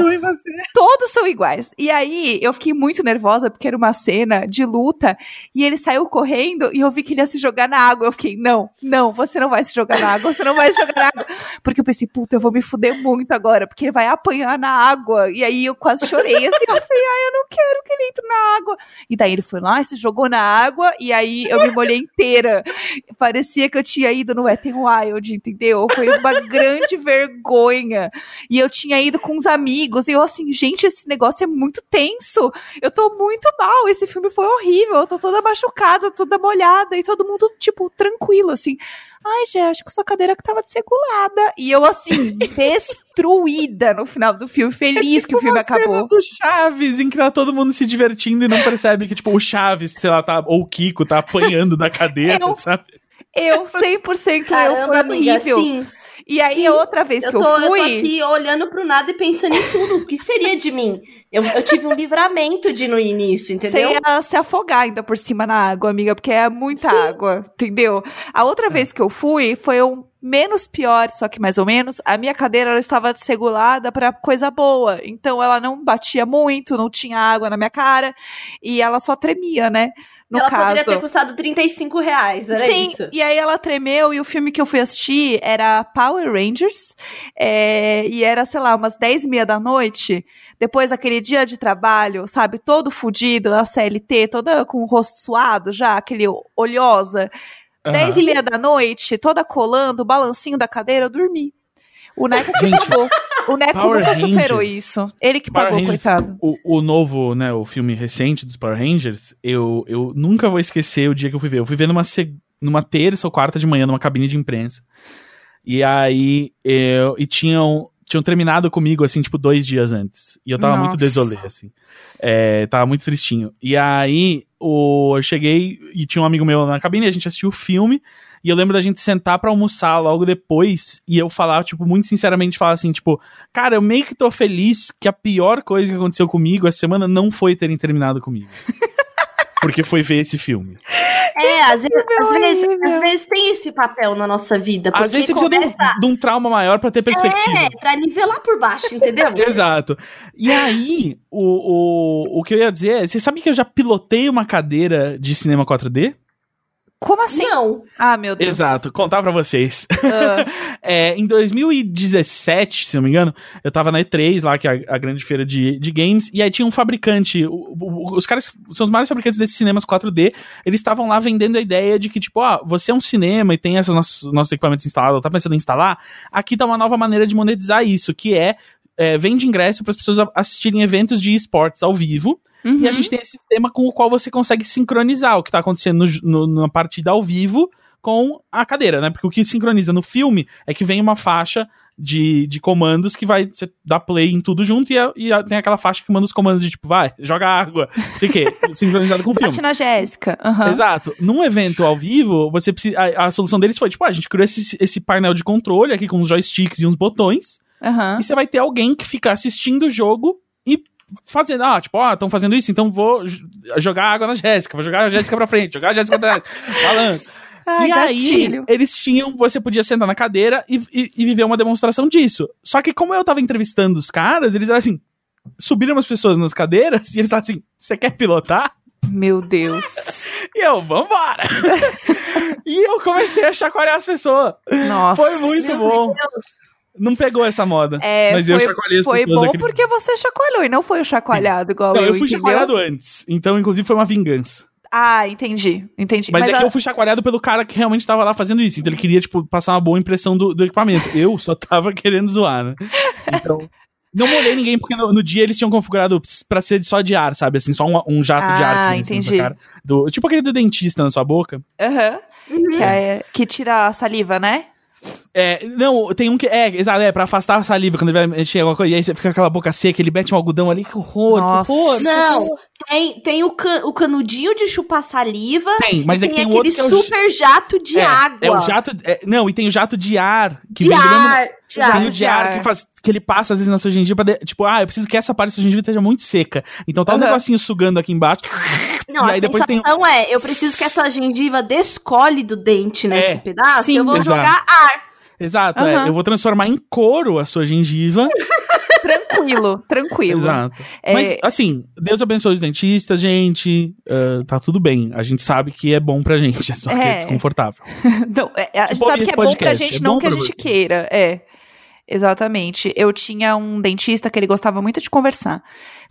todos são iguais. E aí eu fiquei muito nervosa porque era uma cena de luta e ele saiu correndo e eu vi que ele ia se jogar na água. Eu fiquei, não, não, você não vai se jogar na água, você não vai se jogar na água. Porque eu pensei, puta, eu vou me fuder muito agora, porque ele vai apanhar na água. E aí eu quase chorei assim, eu falei, ai, eu não quero que ele entre na água. E daí ele foi lá e se jogou na água e aí eu me molhei inteira. Parecia que eu tinha ido no Wet n Wild, entendeu? Foi uma grande vergonha. E eu tinha ido com uns amigos, e eu assim, gente, esse negócio é muito tenso. Eu tô muito mal, esse filme foi horrível, eu tô toda machucada, toda molhada, e todo mundo, tipo, tranquilo, assim. Ai, Gé, acho que sua cadeira que tava desregulada. E eu, assim, destruída no final do filme, feliz que o filme Uma cena acabou. do Chaves, em que tá todo mundo se divertindo e não percebe que, tipo, o Chaves, sei lá, tá, ou o Kiko tá apanhando da cadeira, Eu- sabe? Eu, 100% eu, Caramba, foi amiga, horrível. assim. E aí, Sim, a outra vez Eu que tô, eu eu tô fui. aqui olhando pro nada e pensando em tudo. O que seria de mim? Eu, eu tive um livramento de no início, Você entendeu? ia se afogar ainda por cima na água, amiga, porque é muita Sim. água, entendeu? A outra vez que eu fui foi um menos pior, só que mais ou menos. A minha cadeira ela estava segurada para coisa boa, então ela não batia muito, não tinha água na minha cara e ela só tremia, né? No Ela caso. poderia ter custado 35 reais, era Sim, isso. e aí ela tremeu e o filme que eu fui assistir era Power Rangers é, e era, sei lá, umas 10 e meia da noite, depois daquele dia de trabalho, sabe, todo fudido, da CLT, toda com o rosto suado já, aquele olhosa, Aham. 10 e meia da noite, toda colando, o balancinho da cadeira, eu dormi. O Neco que Gente, pagou. O Neco Power nunca superou Rangers. isso. Ele que Power pagou, Rangers, coitado. O, o novo, né, o filme recente dos Power Rangers, eu, eu nunca vou esquecer o dia que eu fui ver. Eu fui ver numa, numa terça ou quarta de manhã, numa cabine de imprensa. E aí, eu, e tinham, tinham terminado comigo, assim, tipo, dois dias antes. E eu tava muito Nossa. desolé, assim. É, tava muito tristinho. E aí, o, eu cheguei e tinha um amigo meu na cabine, a gente assistiu o filme. E eu lembro da gente sentar pra almoçar logo depois e eu falar, tipo, muito sinceramente, falar assim, tipo, cara, eu meio que tô feliz que a pior coisa que aconteceu comigo essa semana não foi terem terminado comigo. Porque foi ver esse filme. É, às vezes, às, vezes, às vezes tem esse papel na nossa vida. Porque Às vezes você precisa de um- começa de um, trauma maior pra ter perspectiva. é, pra nivelar por baixo, entendeu? Exato. E aí, o, o, o que eu ia dizer é: você sabe que eu já pilotei uma cadeira de cinema 4D? Como assim? Não. Ah, meu Deus. Exato, contar pra vocês. Ah, É, em 2017, se não me engano, eu tava na E3, lá, que é a, a grande feira de, de games, e aí tinha um fabricante. o- o- os caras são os maiores fabricantes desses cinemas 4D, eles estavam lá vendendo a ideia de que, tipo, ó, você é um cinema e tem esses nossos, nossos equipamentos instalados, tá pensando em instalar? Aqui tá uma nova maneira de monetizar isso, que é. É, vende ingresso para as pessoas assistirem eventos de esportes ao vivo. uhum. E a gente tem esse sistema com o qual você consegue sincronizar o que tá acontecendo no no- numa partida ao vivo com a cadeira, né? Porque o que sincroniza no filme é que vem uma faixa de, de comandos que vai você dá play em tudo junto e, a- e a- tem aquela faixa que manda os comandos de tipo, vai, joga água, não sei o quê, sincronizado com o filme. Na Jéssica. aham. Exato. Num evento ao vivo, você precisa. A, a solução deles foi, tipo, ah, a gente criou esse, esse painel de controle aqui com uns joysticks e uns botões. Aham. E você vai ter alguém que fica assistindo o jogo e fazendo, ah, tipo, ó, estão fazendo isso, então vou jogar água na Jéssica, vou jogar a Jéssica pra frente, jogar a Jéssica pra trás, falando. Ai, e gatilho. aí, eles tinham, você podia sentar na cadeira e, e, e viver uma demonstração disso. Só que como eu tava entrevistando os caras, eles eram assim, subiram as pessoas nas cadeiras e eles estavam assim, você quer pilotar? Meu Deus. E eu, vambora! e eu comecei a chacoalhar as pessoas. Nossa. Foi muito Meu bom. Deus. Não pegou essa moda. É, mas foi, eu chacoalhei as foi bom aqui. porque você chacoalhou e não foi o chacoalhado igual Não, eu, eu fui entendeu? chacoalhado antes. Então, inclusive, foi uma vingança. Ah, entendi, entendi. Mas, é a- que eu fui chacoalhado pelo cara que realmente tava lá fazendo isso. Então ele queria, tipo, passar uma boa impressão do, do equipamento. Eu só tava querendo zoar, né? Então. Não molhei ninguém, porque no, no dia eles tinham configurado pra ser só de ar, sabe? Assim, só um, um jato de ar. Ah, da entendi. cara. Do, tipo aquele do dentista na sua boca. Aham. Uhum. Que, é- que tira a saliva, né? É, não, tem um que. É, exato, é, pra afastar a saliva quando ele vai mexer alguma coisa. E aí você fica com aquela boca seca, ele mete um algodão ali, que horror, Nossa. que horror. Não, tem, tem o, can- o canudinho de chupar saliva. Tem, mas e é que tem tem um aquele outro que é o. super jato de é, água. É o jato. é, não, e tem o jato de ar, que de vem do mesmo. Ar. Tem o ar. que, faz, que ele passa às vezes na sua gengiva, pra de- tipo, ah, eu preciso que essa parte da sua gengiva esteja muito seca. Então tá um Aham. negocinho sugando aqui embaixo. Não, E a aí depois tem- sensação é, eu preciso que essa gengiva descole do dente nesse É, pedaço, sim, eu vou exato. jogar ar. Exato, Aham. é. Eu vou transformar em couro a sua gengiva. Tranquilo, tranquilo. Exato. É- Mas, assim, Deus abençoe os dentistas, gente. ah, tá tudo bem. A gente sabe que é bom pra gente, é só que é É. desconfortável. Não, é, a gente sabe que é bom pra podcast, gente, é não que a gente você. queira. É. Exatamente. Eu tinha um dentista que ele gostava muito de conversar.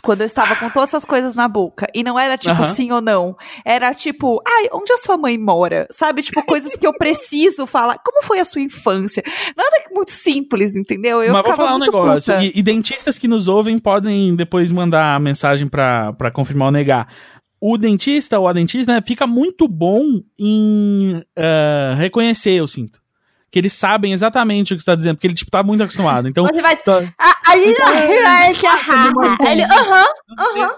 Quando eu estava com todas essas coisas na boca. E não era tipo sim ou não. Era tipo, ai, onde a sua mãe mora? Sabe? Tipo, coisas que eu preciso falar. Como foi a sua infância? Nada muito simples, entendeu? Eu Mas vou falar um negócio. E, e dentistas que nos ouvem podem depois mandar a mensagem pra, pra confirmar ou negar. O dentista ou a dentista né, fica muito bom em ah, reconhecer, eu sinto. Que eles sabem exatamente o que você tá dizendo, porque ele, tipo, tá muito acostumado. Então, Você vai. só- A, a gente vai que Ele, aham, aham.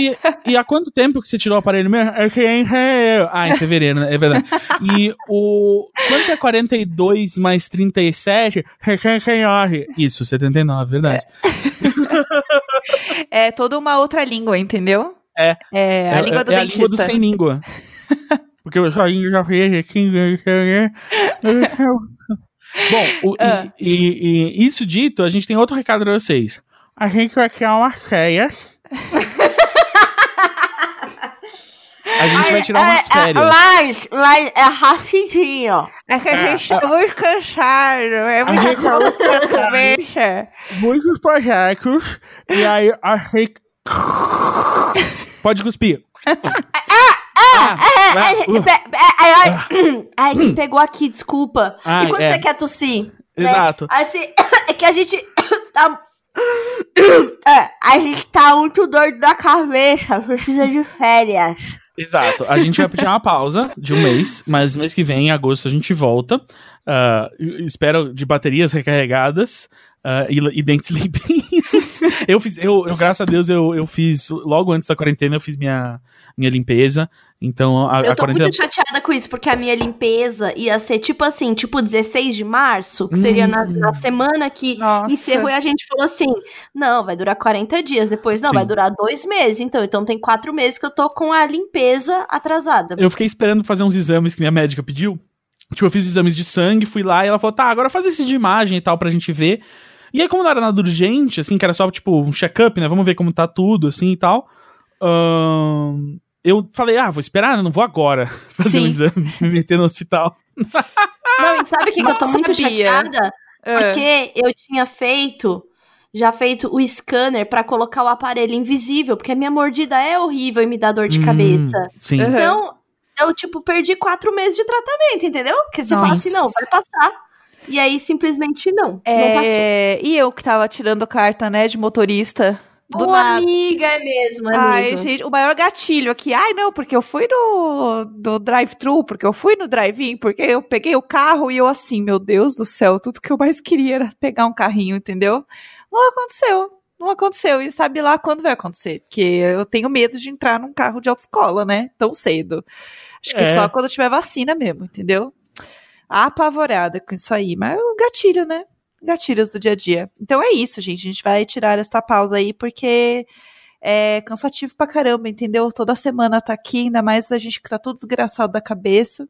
E, e há quanto tempo que você tirou o aparelho mesmo? É que é em fevereiro. Ah, em fevereiro, né? É verdade. E o. Quanto é 42 mais 37? 79. Isso, 79, verdade. É toda uma outra língua, entendeu? É. É a língua do é dentista. a língua do sem língua. Porque eu só já fiz aqui. Bom, o- e- Ah. e, e isso dito, a gente tem outro recado pra vocês. A gente vai tirar umas férias. A gente vai tirar umas férias. Mas, mas é rapidinho. É que a gente tá muito cansado, é muita coisa na cabeça. Muitos projetos. E aí a gente. Pode cuspir. Ah, vai, uh, Ai, que pegou aqui, desculpa. Ai, e quando é. você quer tossir? né? Exato. Assim, é que a gente tá. É, a gente tá muito doido da cabeça, precisa de férias. Exato. A gente vai pedir uma pausa de um mês, mas mês que vem, em agosto, a gente volta. Ah, eu espero de baterias recarregadas ah, e, e dentes limpinhos. eu fiz, eu, eu, graças a Deus, eu, eu fiz, logo antes da quarentena, eu fiz minha, minha limpeza. Então, a, Eu a tô quarentena. muito chateada com isso, porque a minha limpeza ia ser tipo assim, tipo 16 de março, que seria na, Hum. na semana que Nossa. encerrou e a gente falou assim: não, vai durar 40 dias, depois não, Sim. vai durar dois meses. Então, então tem quatro meses que eu tô com a limpeza atrasada. Eu fiquei esperando fazer uns exames que minha médica pediu. Tipo, eu fiz exames de sangue, fui lá e ela falou: tá, agora faz esse de imagem e tal pra gente ver. E aí, como não era nada urgente, assim, que era só, tipo, um check-up, né? Vamos ver como tá tudo, assim e tal. eu falei, ah, vou esperar, né? Não vou agora fazer um Sim. exame, me meter no hospital. Não, e sabe o que, que eu tô muito chateada? É. Porque eu tinha feito, já feito o scanner pra colocar o aparelho invisível, porque a minha mordida é horrível e me dá dor de Hum, cabeça. Sim. Uhum. Então, eu, tipo, perdi quatro meses de tratamento, entendeu? Porque você fala Nossa. assim, não, vai passar. E aí, simplesmente, não. Não passou. É, e eu que tava tirando carta, né, de motorista. Do Ô, amiga, é mesmo, é Ai, mesmo. gente, o maior gatilho aqui. Ai, não, porque eu fui no, no drive-thru, porque eu fui no drive-in, porque eu peguei o carro e eu assim, meu Deus do céu, tudo que eu mais queria era pegar um carrinho, entendeu? Não aconteceu. Não aconteceu. E sabe lá quando vai acontecer? Porque eu tenho medo de entrar num carro de autoescola, né? Tão cedo. Acho que É. só quando tiver vacina mesmo, entendeu? Apavorada com isso aí. Mas o gatilho, né? Gatilhos do dia a dia. Então é isso, gente. A gente vai tirar esta pausa aí, porque é cansativo pra caramba, entendeu? Toda semana tá aqui, ainda mais a gente que tá todo desgraçado da cabeça.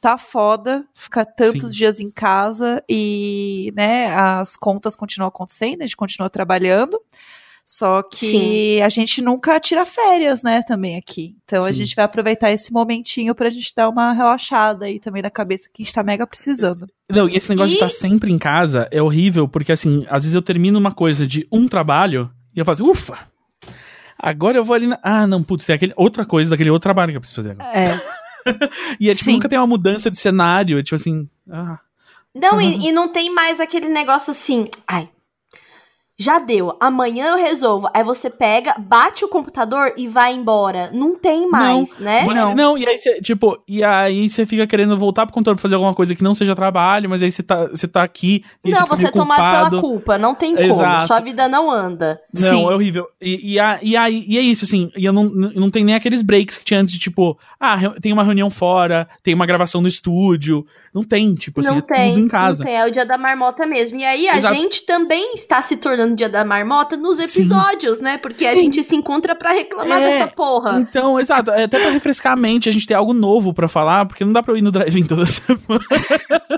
Tá foda ficar tantos Sim. dias em casa e, né, as contas continuam acontecendo, a gente continua trabalhando. Só que a gente nunca tira férias, né, também aqui. Então a Sim. gente vai aproveitar esse momentinho pra gente dar uma relaxada aí também na cabeça que a gente tá mega precisando. Não, e esse negócio de E- estar sempre em casa é horrível, porque assim, às vezes eu termino uma coisa de um trabalho e eu faço, ufa! Agora eu vou ali na. Ah, não, putz, tem aquele, outra coisa daquele outro trabalho que eu preciso fazer agora. É. E é tipo, Sim. nunca tem uma mudança de cenário, é tipo assim. Ah, Não, Uhum. e, e não tem mais aquele negócio assim, ai, já deu, amanhã eu resolvo. Aí você pega, bate o computador e vai embora. Não tem mais, né? Você- Não. não. e aí você, tipo, e aí você fica querendo voltar pro computador pra fazer alguma coisa que não seja trabalho, mas aí você tá, você tá aqui e Não, você é tomado culpado. pela culpa, não tem como. Exato. Sua vida não anda. Não, Sim. é horrível. E, e, a- e, aí, e é isso, assim, e eu não, não tem nem aqueles breaks que tinha antes de, tipo, ah, tem uma reunião fora, tem uma gravação no estúdio. Não tem, tipo, assim, não é tem, tudo em casa. não tem. É o dia da marmota mesmo. E aí a Exato. gente também está se tornando dia da marmota nos episódios, né? Porque a Sim. gente se encontra pra reclamar É, dessa porra. Então, exato, é até pra refrescar a mente, a gente ter algo novo pra falar, porque não dá pra eu ir no drive-in toda semana.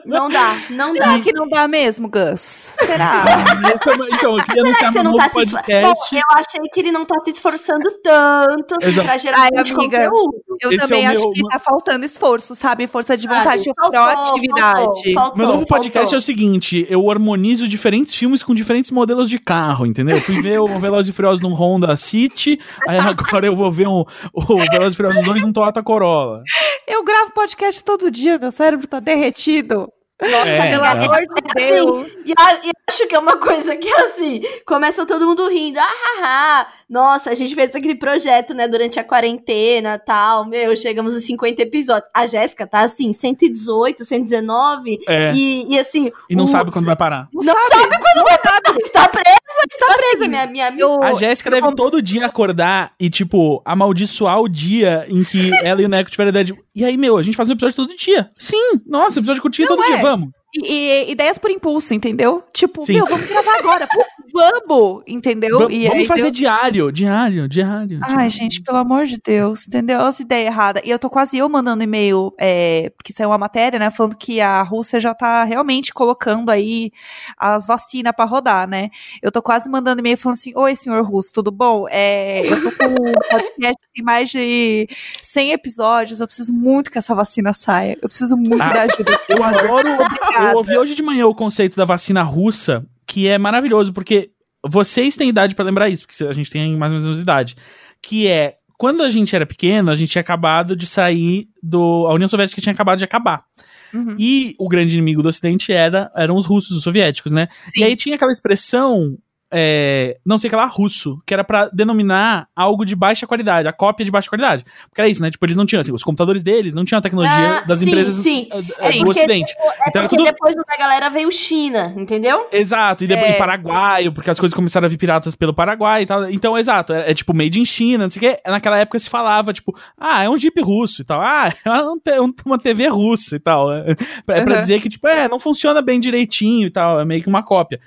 Não dá, não dá. Será que não dá mesmo, Gus? Será? então, eu queria Será que você não tá se esforçando? Eu achei que ele não tá se esforçando tanto assim, Exato. pra gerar Ai, amiga, conteúdo. Eu Esse é também o acho meu- que tá faltando esforço, sabe? Força de vontade Sabe? e proatividade. Faltou, faltou, Meu novo faltou. podcast é o seguinte: eu harmonizo diferentes filmes com diferentes modelos de carro, entendeu? Eu fui ver o Velozes e Furiosos num Honda City, aí agora eu vou ver um, o Velozes e Furiosos 2 num Toyota Corolla. Eu gravo podcast todo dia, meu cérebro tá derretido. Nossa, É, Pelo é. amor de assim, Deus. E a- e acho que é uma coisa que, assim, começa todo mundo rindo. Ah, ah, ah. Nossa, a gente fez aquele projeto, né, durante a quarentena tal. Meu, chegamos a 50 episódios. A Jéssica tá, assim, 118, 119. É, E, e, assim... e não o- sabe quando vai parar. Não, Não sabe, quando vai Está presa! Está presa, minha, minha amiga. Eu- A Jéssica deve todo dia acordar e, tipo, amaldiçoar o dia em que ela e o Neco tiveram a ideia de. E aí, meu, a gente faz um episódio todo dia. Sim, nossa, episódio curtinho todo é. dia, vamos. E, e ideias por impulso, entendeu? Tipo, Sim. meu, vamos gravar agora. Putz, vamos, entendeu? E vamos fazer deu- diário, diário, diário. Ai, gente, pelo amor de Deus, entendeu? As ideias erradas. E eu tô quase eu mandando e-mail, é, porque saiu uma matéria, né, falando que a Rússia já tá realmente colocando aí as vacinas pra rodar, né? Eu tô quase mandando e-mail falando assim, oi, senhor Russo, tudo bom? É, eu tô com um podcast tem mais de 100 episódios, eu preciso muito que essa vacina saia. Eu preciso muito Ah. da ajuda. Eu adoro. Obrigada. Eu ouvi hoje de manhã o conceito da vacina russa, que é maravilhoso, porque vocês têm idade pra lembrar isso, porque a gente tem mais ou menos idade. Que é. Quando a gente era pequeno, a gente tinha acabado de sair do. A União Soviética tinha acabado de acabar. Uhum. E o grande inimigo do Ocidente era, eram os russos, os soviéticos, né? Sim. E aí tinha aquela expressão, é, não sei o que lá, russo, que era pra denominar algo de baixa qualidade, a cópia de baixa qualidade. Porque era isso, né? Tipo, eles não tinham, assim, os computadores deles não tinham a tecnologia Ah, das sim, empresas sim. É do Ocidente. É Então porque tudo- depois da galera veio China, entendeu? Exato, e depois É. e paraguaio, porque as coisas começaram a vir piratas pelo Paraguai e tal. Então, exato, é, é tipo made in China, não sei o que. Naquela época se falava, tipo, ah, é um Jeep russo e tal. Ah, é um um- uma TV russa e tal. É, pra, é pra Uhum. dizer que, tipo, é, não funciona bem direitinho e tal. É meio que uma cópia.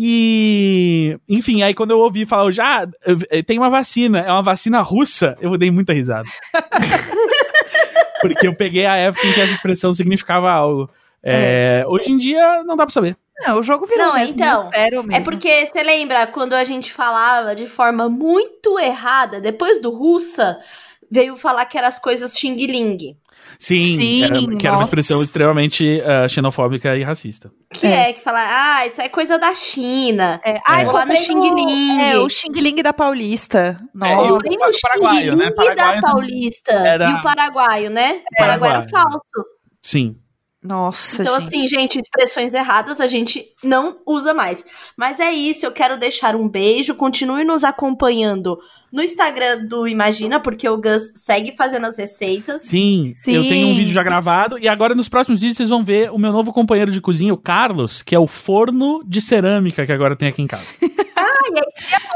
E, enfim, aí quando eu ouvi falar, já tem uma vacina, é uma vacina russa, eu dei muita risada. Porque eu peguei a época em que essa expressão significava algo. É, Hoje em dia não dá pra saber. Não, o jogo virou Não, mesmo, então, muito sério mesmo. É porque, você lembra, quando a gente falava de forma muito errada, depois do russa, veio falar que eram as coisas xing ling. Sim, Sim, era, que era uma expressão extremamente ah, xenofóbica e racista. Que é. que fala, ah, isso é coisa da China. É, ai, Vou lá no Xing Ling. É, o Xing Ling da Paulista. É, e Nossa. Só o né? Xing Ling Paraguaio da Paulista era- e o paraguaio, né? O paraguaio era Paraguaio. falso. Sim. Nossa, Então, gente. assim, gente, expressões erradas a gente não usa mais. Mas é isso, eu quero deixar um beijo. Continue nos acompanhando no Instagram do Imagina, porque o Gus segue fazendo as receitas. Sim, Sim. eu tenho um vídeo já gravado. E agora, nos próximos vídeos, vocês vão ver o meu novo companheiro de cozinha, o Carlos, que é o forno de cerâmica que agora tem aqui em casa.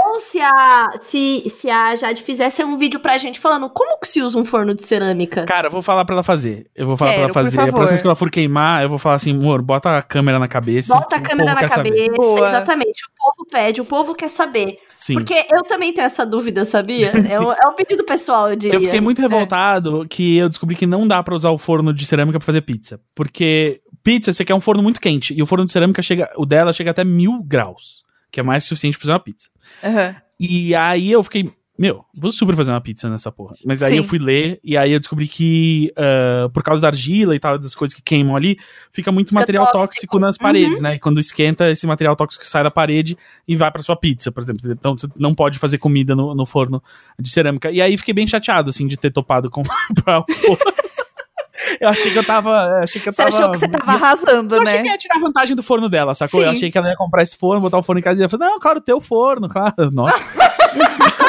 Ou se a, se, se a Jade fizesse um vídeo pra gente falando como que se usa um forno de cerâmica. Cara, eu vou falar pra ela fazer. Eu vou falar Quero, pra ela por fazer. A favor. próxima vez que ela for queimar, eu vou falar assim, amor, bota a câmera na cabeça. Bota a câmera na cabeça, exatamente. O povo pede, o povo quer saber. Sim. Porque eu também tenho essa dúvida, sabia? É um, é um pedido pessoal, eu diria. Eu fiquei muito revoltado que eu descobri que não dá pra usar o forno de cerâmica pra fazer pizza. Porque pizza, você quer um forno muito quente. E o forno de cerâmica chega. O dela chega até mil graus. Que é mais que suficiente pra fazer uma pizza. Aham. E aí eu fiquei. Meu, vou super fazer uma pizza nessa porra. Mas aí Sim. eu fui ler e aí eu descobri que, ah, por causa da argila e tal, das coisas que queimam ali, fica muito material tóxico. tóxico nas paredes, né? E quando esquenta, esse material tóxico sai da parede e vai pra sua pizza, por exemplo. Então você não pode fazer comida no, no forno de cerâmica. E aí fiquei bem chateado, assim, de ter topado com o forno. Eu achei que eu tava. Achei que eu Você tava. achou que você tava arrasando, Eu achei que né? ia tirar vantagem do forno dela, sacou? Eu Sim. achei que ela ia comprar esse forno, botar o forno em casa e ia falar, não, claro, teu forno, claro. Nossa.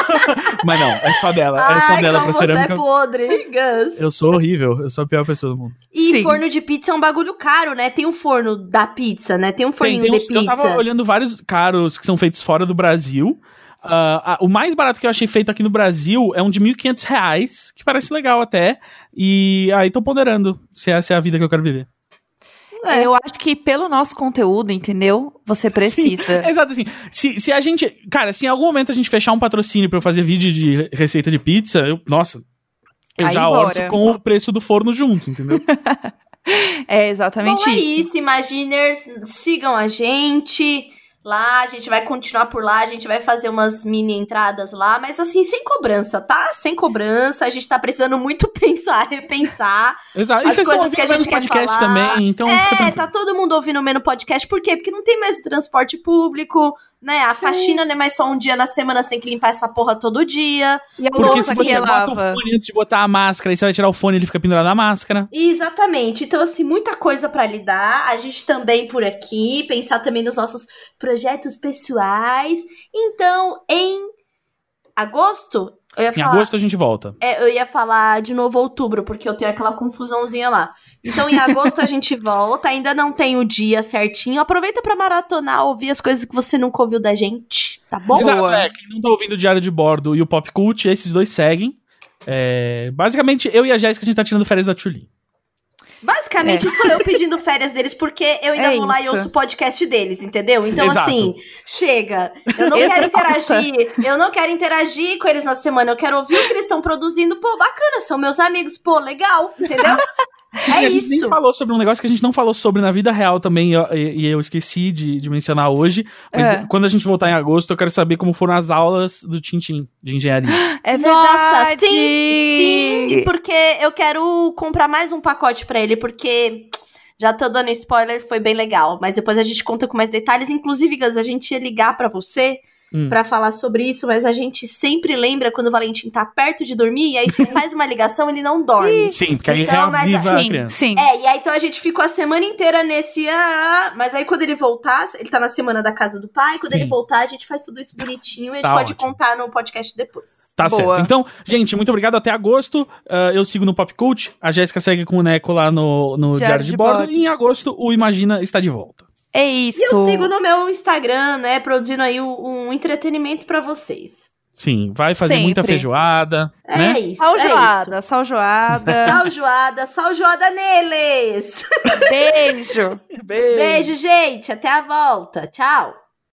Mas não, é só dela. É só Ai, dela pra você cerâmica. é podre, Gus. Eu sou horrível, eu sou a pior pessoa do mundo. E Sim. forno de pizza é um bagulho caro, né? Tem um forno da pizza, né? Tem um Tem, forninho tem de uns- eu pizza. tava olhando vários caros que são feitos fora do Brasil. Ah, ah, o mais barato que eu achei feito aqui no Brasil é um de 1.500 reais, que parece legal até. E aí tô ponderando se essa é a vida que eu quero viver. É. Eu acho que pelo nosso conteúdo, entendeu? Você precisa. Sim, exato, assim. Se, se a gente. Cara, se em algum momento a gente fechar um patrocínio pra eu fazer vídeo de receita de pizza, eu, nossa. Eu Aí já bora. orço com o preço do forno junto, entendeu? É exatamente Bom, é isso. isso, Imaginers. Sigam a gente lá, a gente vai continuar por lá, a gente vai fazer umas mini entradas lá, mas assim, sem cobrança, tá? Sem cobrança, a gente tá precisando muito pensar, repensar. Exato. As coisas que a gente quer podcast falar. também, então É, tá todo mundo ouvindo menos podcast, por quê? Porque não tem mais o transporte público, né? A faxina não é mais só um dia na semana, você tem que limpar essa porra todo dia. E a Porque louça se que você bota o relava. fone antes de botar a máscara e você vai tirar o fone ele fica pendurado na máscara. Exatamente. Então, assim, muita coisa pra lidar. A gente também por aqui, pensar também nos nossos projetos pessoais. Então, em agosto, Eu ia Em falar, agosto a gente volta. é, eu ia falar de novo outubro, porque eu tenho aquela confusãozinha lá. Então, em agosto a gente volta, ainda não tem o dia certinho. Aproveita pra maratonar, ouvir as coisas que você nunca ouviu da gente, tá bom? Exato, é, quem não tá ouvindo o Diário de Bordo e o Pop Cult, esses dois seguem. É, basicamente, eu e a Jéssica, a gente tá tirando férias da Tchuli. Basicamente, sou eu pedindo férias deles, porque eu ainda É vou lá e ouço o podcast deles, entendeu? Então, Exato. assim, chega. Eu não quero interagir. Eu não quero interagir com eles na semana. Eu quero ouvir o que eles estão produzindo. Pô, bacana, são meus amigos. Pô, legal, entendeu? É a gente nem isso. falou sobre um negócio que a gente não falou sobre na vida real também, e eu- esqueci de, de mencionar hoje. Mas É. quando a gente voltar em agosto, eu quero saber como foram as aulas do Tintim de engenharia. É Nossa, verdade. sim, sim, porque eu quero comprar mais um pacote pra ele, porque já tô dando spoiler, foi bem legal, mas depois a gente conta com mais detalhes, inclusive, Gus, a gente ia ligar pra você Hum. pra falar sobre isso, mas a gente sempre lembra quando o Valentim tá perto de dormir, e aí se faz uma ligação, ele não dorme. Sim, porque aí Então, mas reaviva a Sim, criança. sim. É, e aí então a gente ficou a semana inteira nesse. Ah, mas aí quando ele voltar, ele tá na semana da casa do pai, quando Sim. ele voltar, a gente faz tudo isso bonitinho e a gente Tá pode ótimo. contar no podcast depois. Tá Boa. certo. Então, gente, muito obrigado. Até agosto. Ah, eu sigo no Pop Cult. A Jéssica segue com o Neco lá no, no Diário, de, Bordo. E em agosto, o Imagina está de volta. É isso. E eu sigo no meu Instagram, né, produzindo aí um, um entretenimento pra vocês. Sim, vai fazer muita Sempre. feijoada, É né? isso. Saljoada, É saljoada. Saljoada, saljoada neles! Beijo. Beijo. Beijo, gente. Até a volta. Tchau.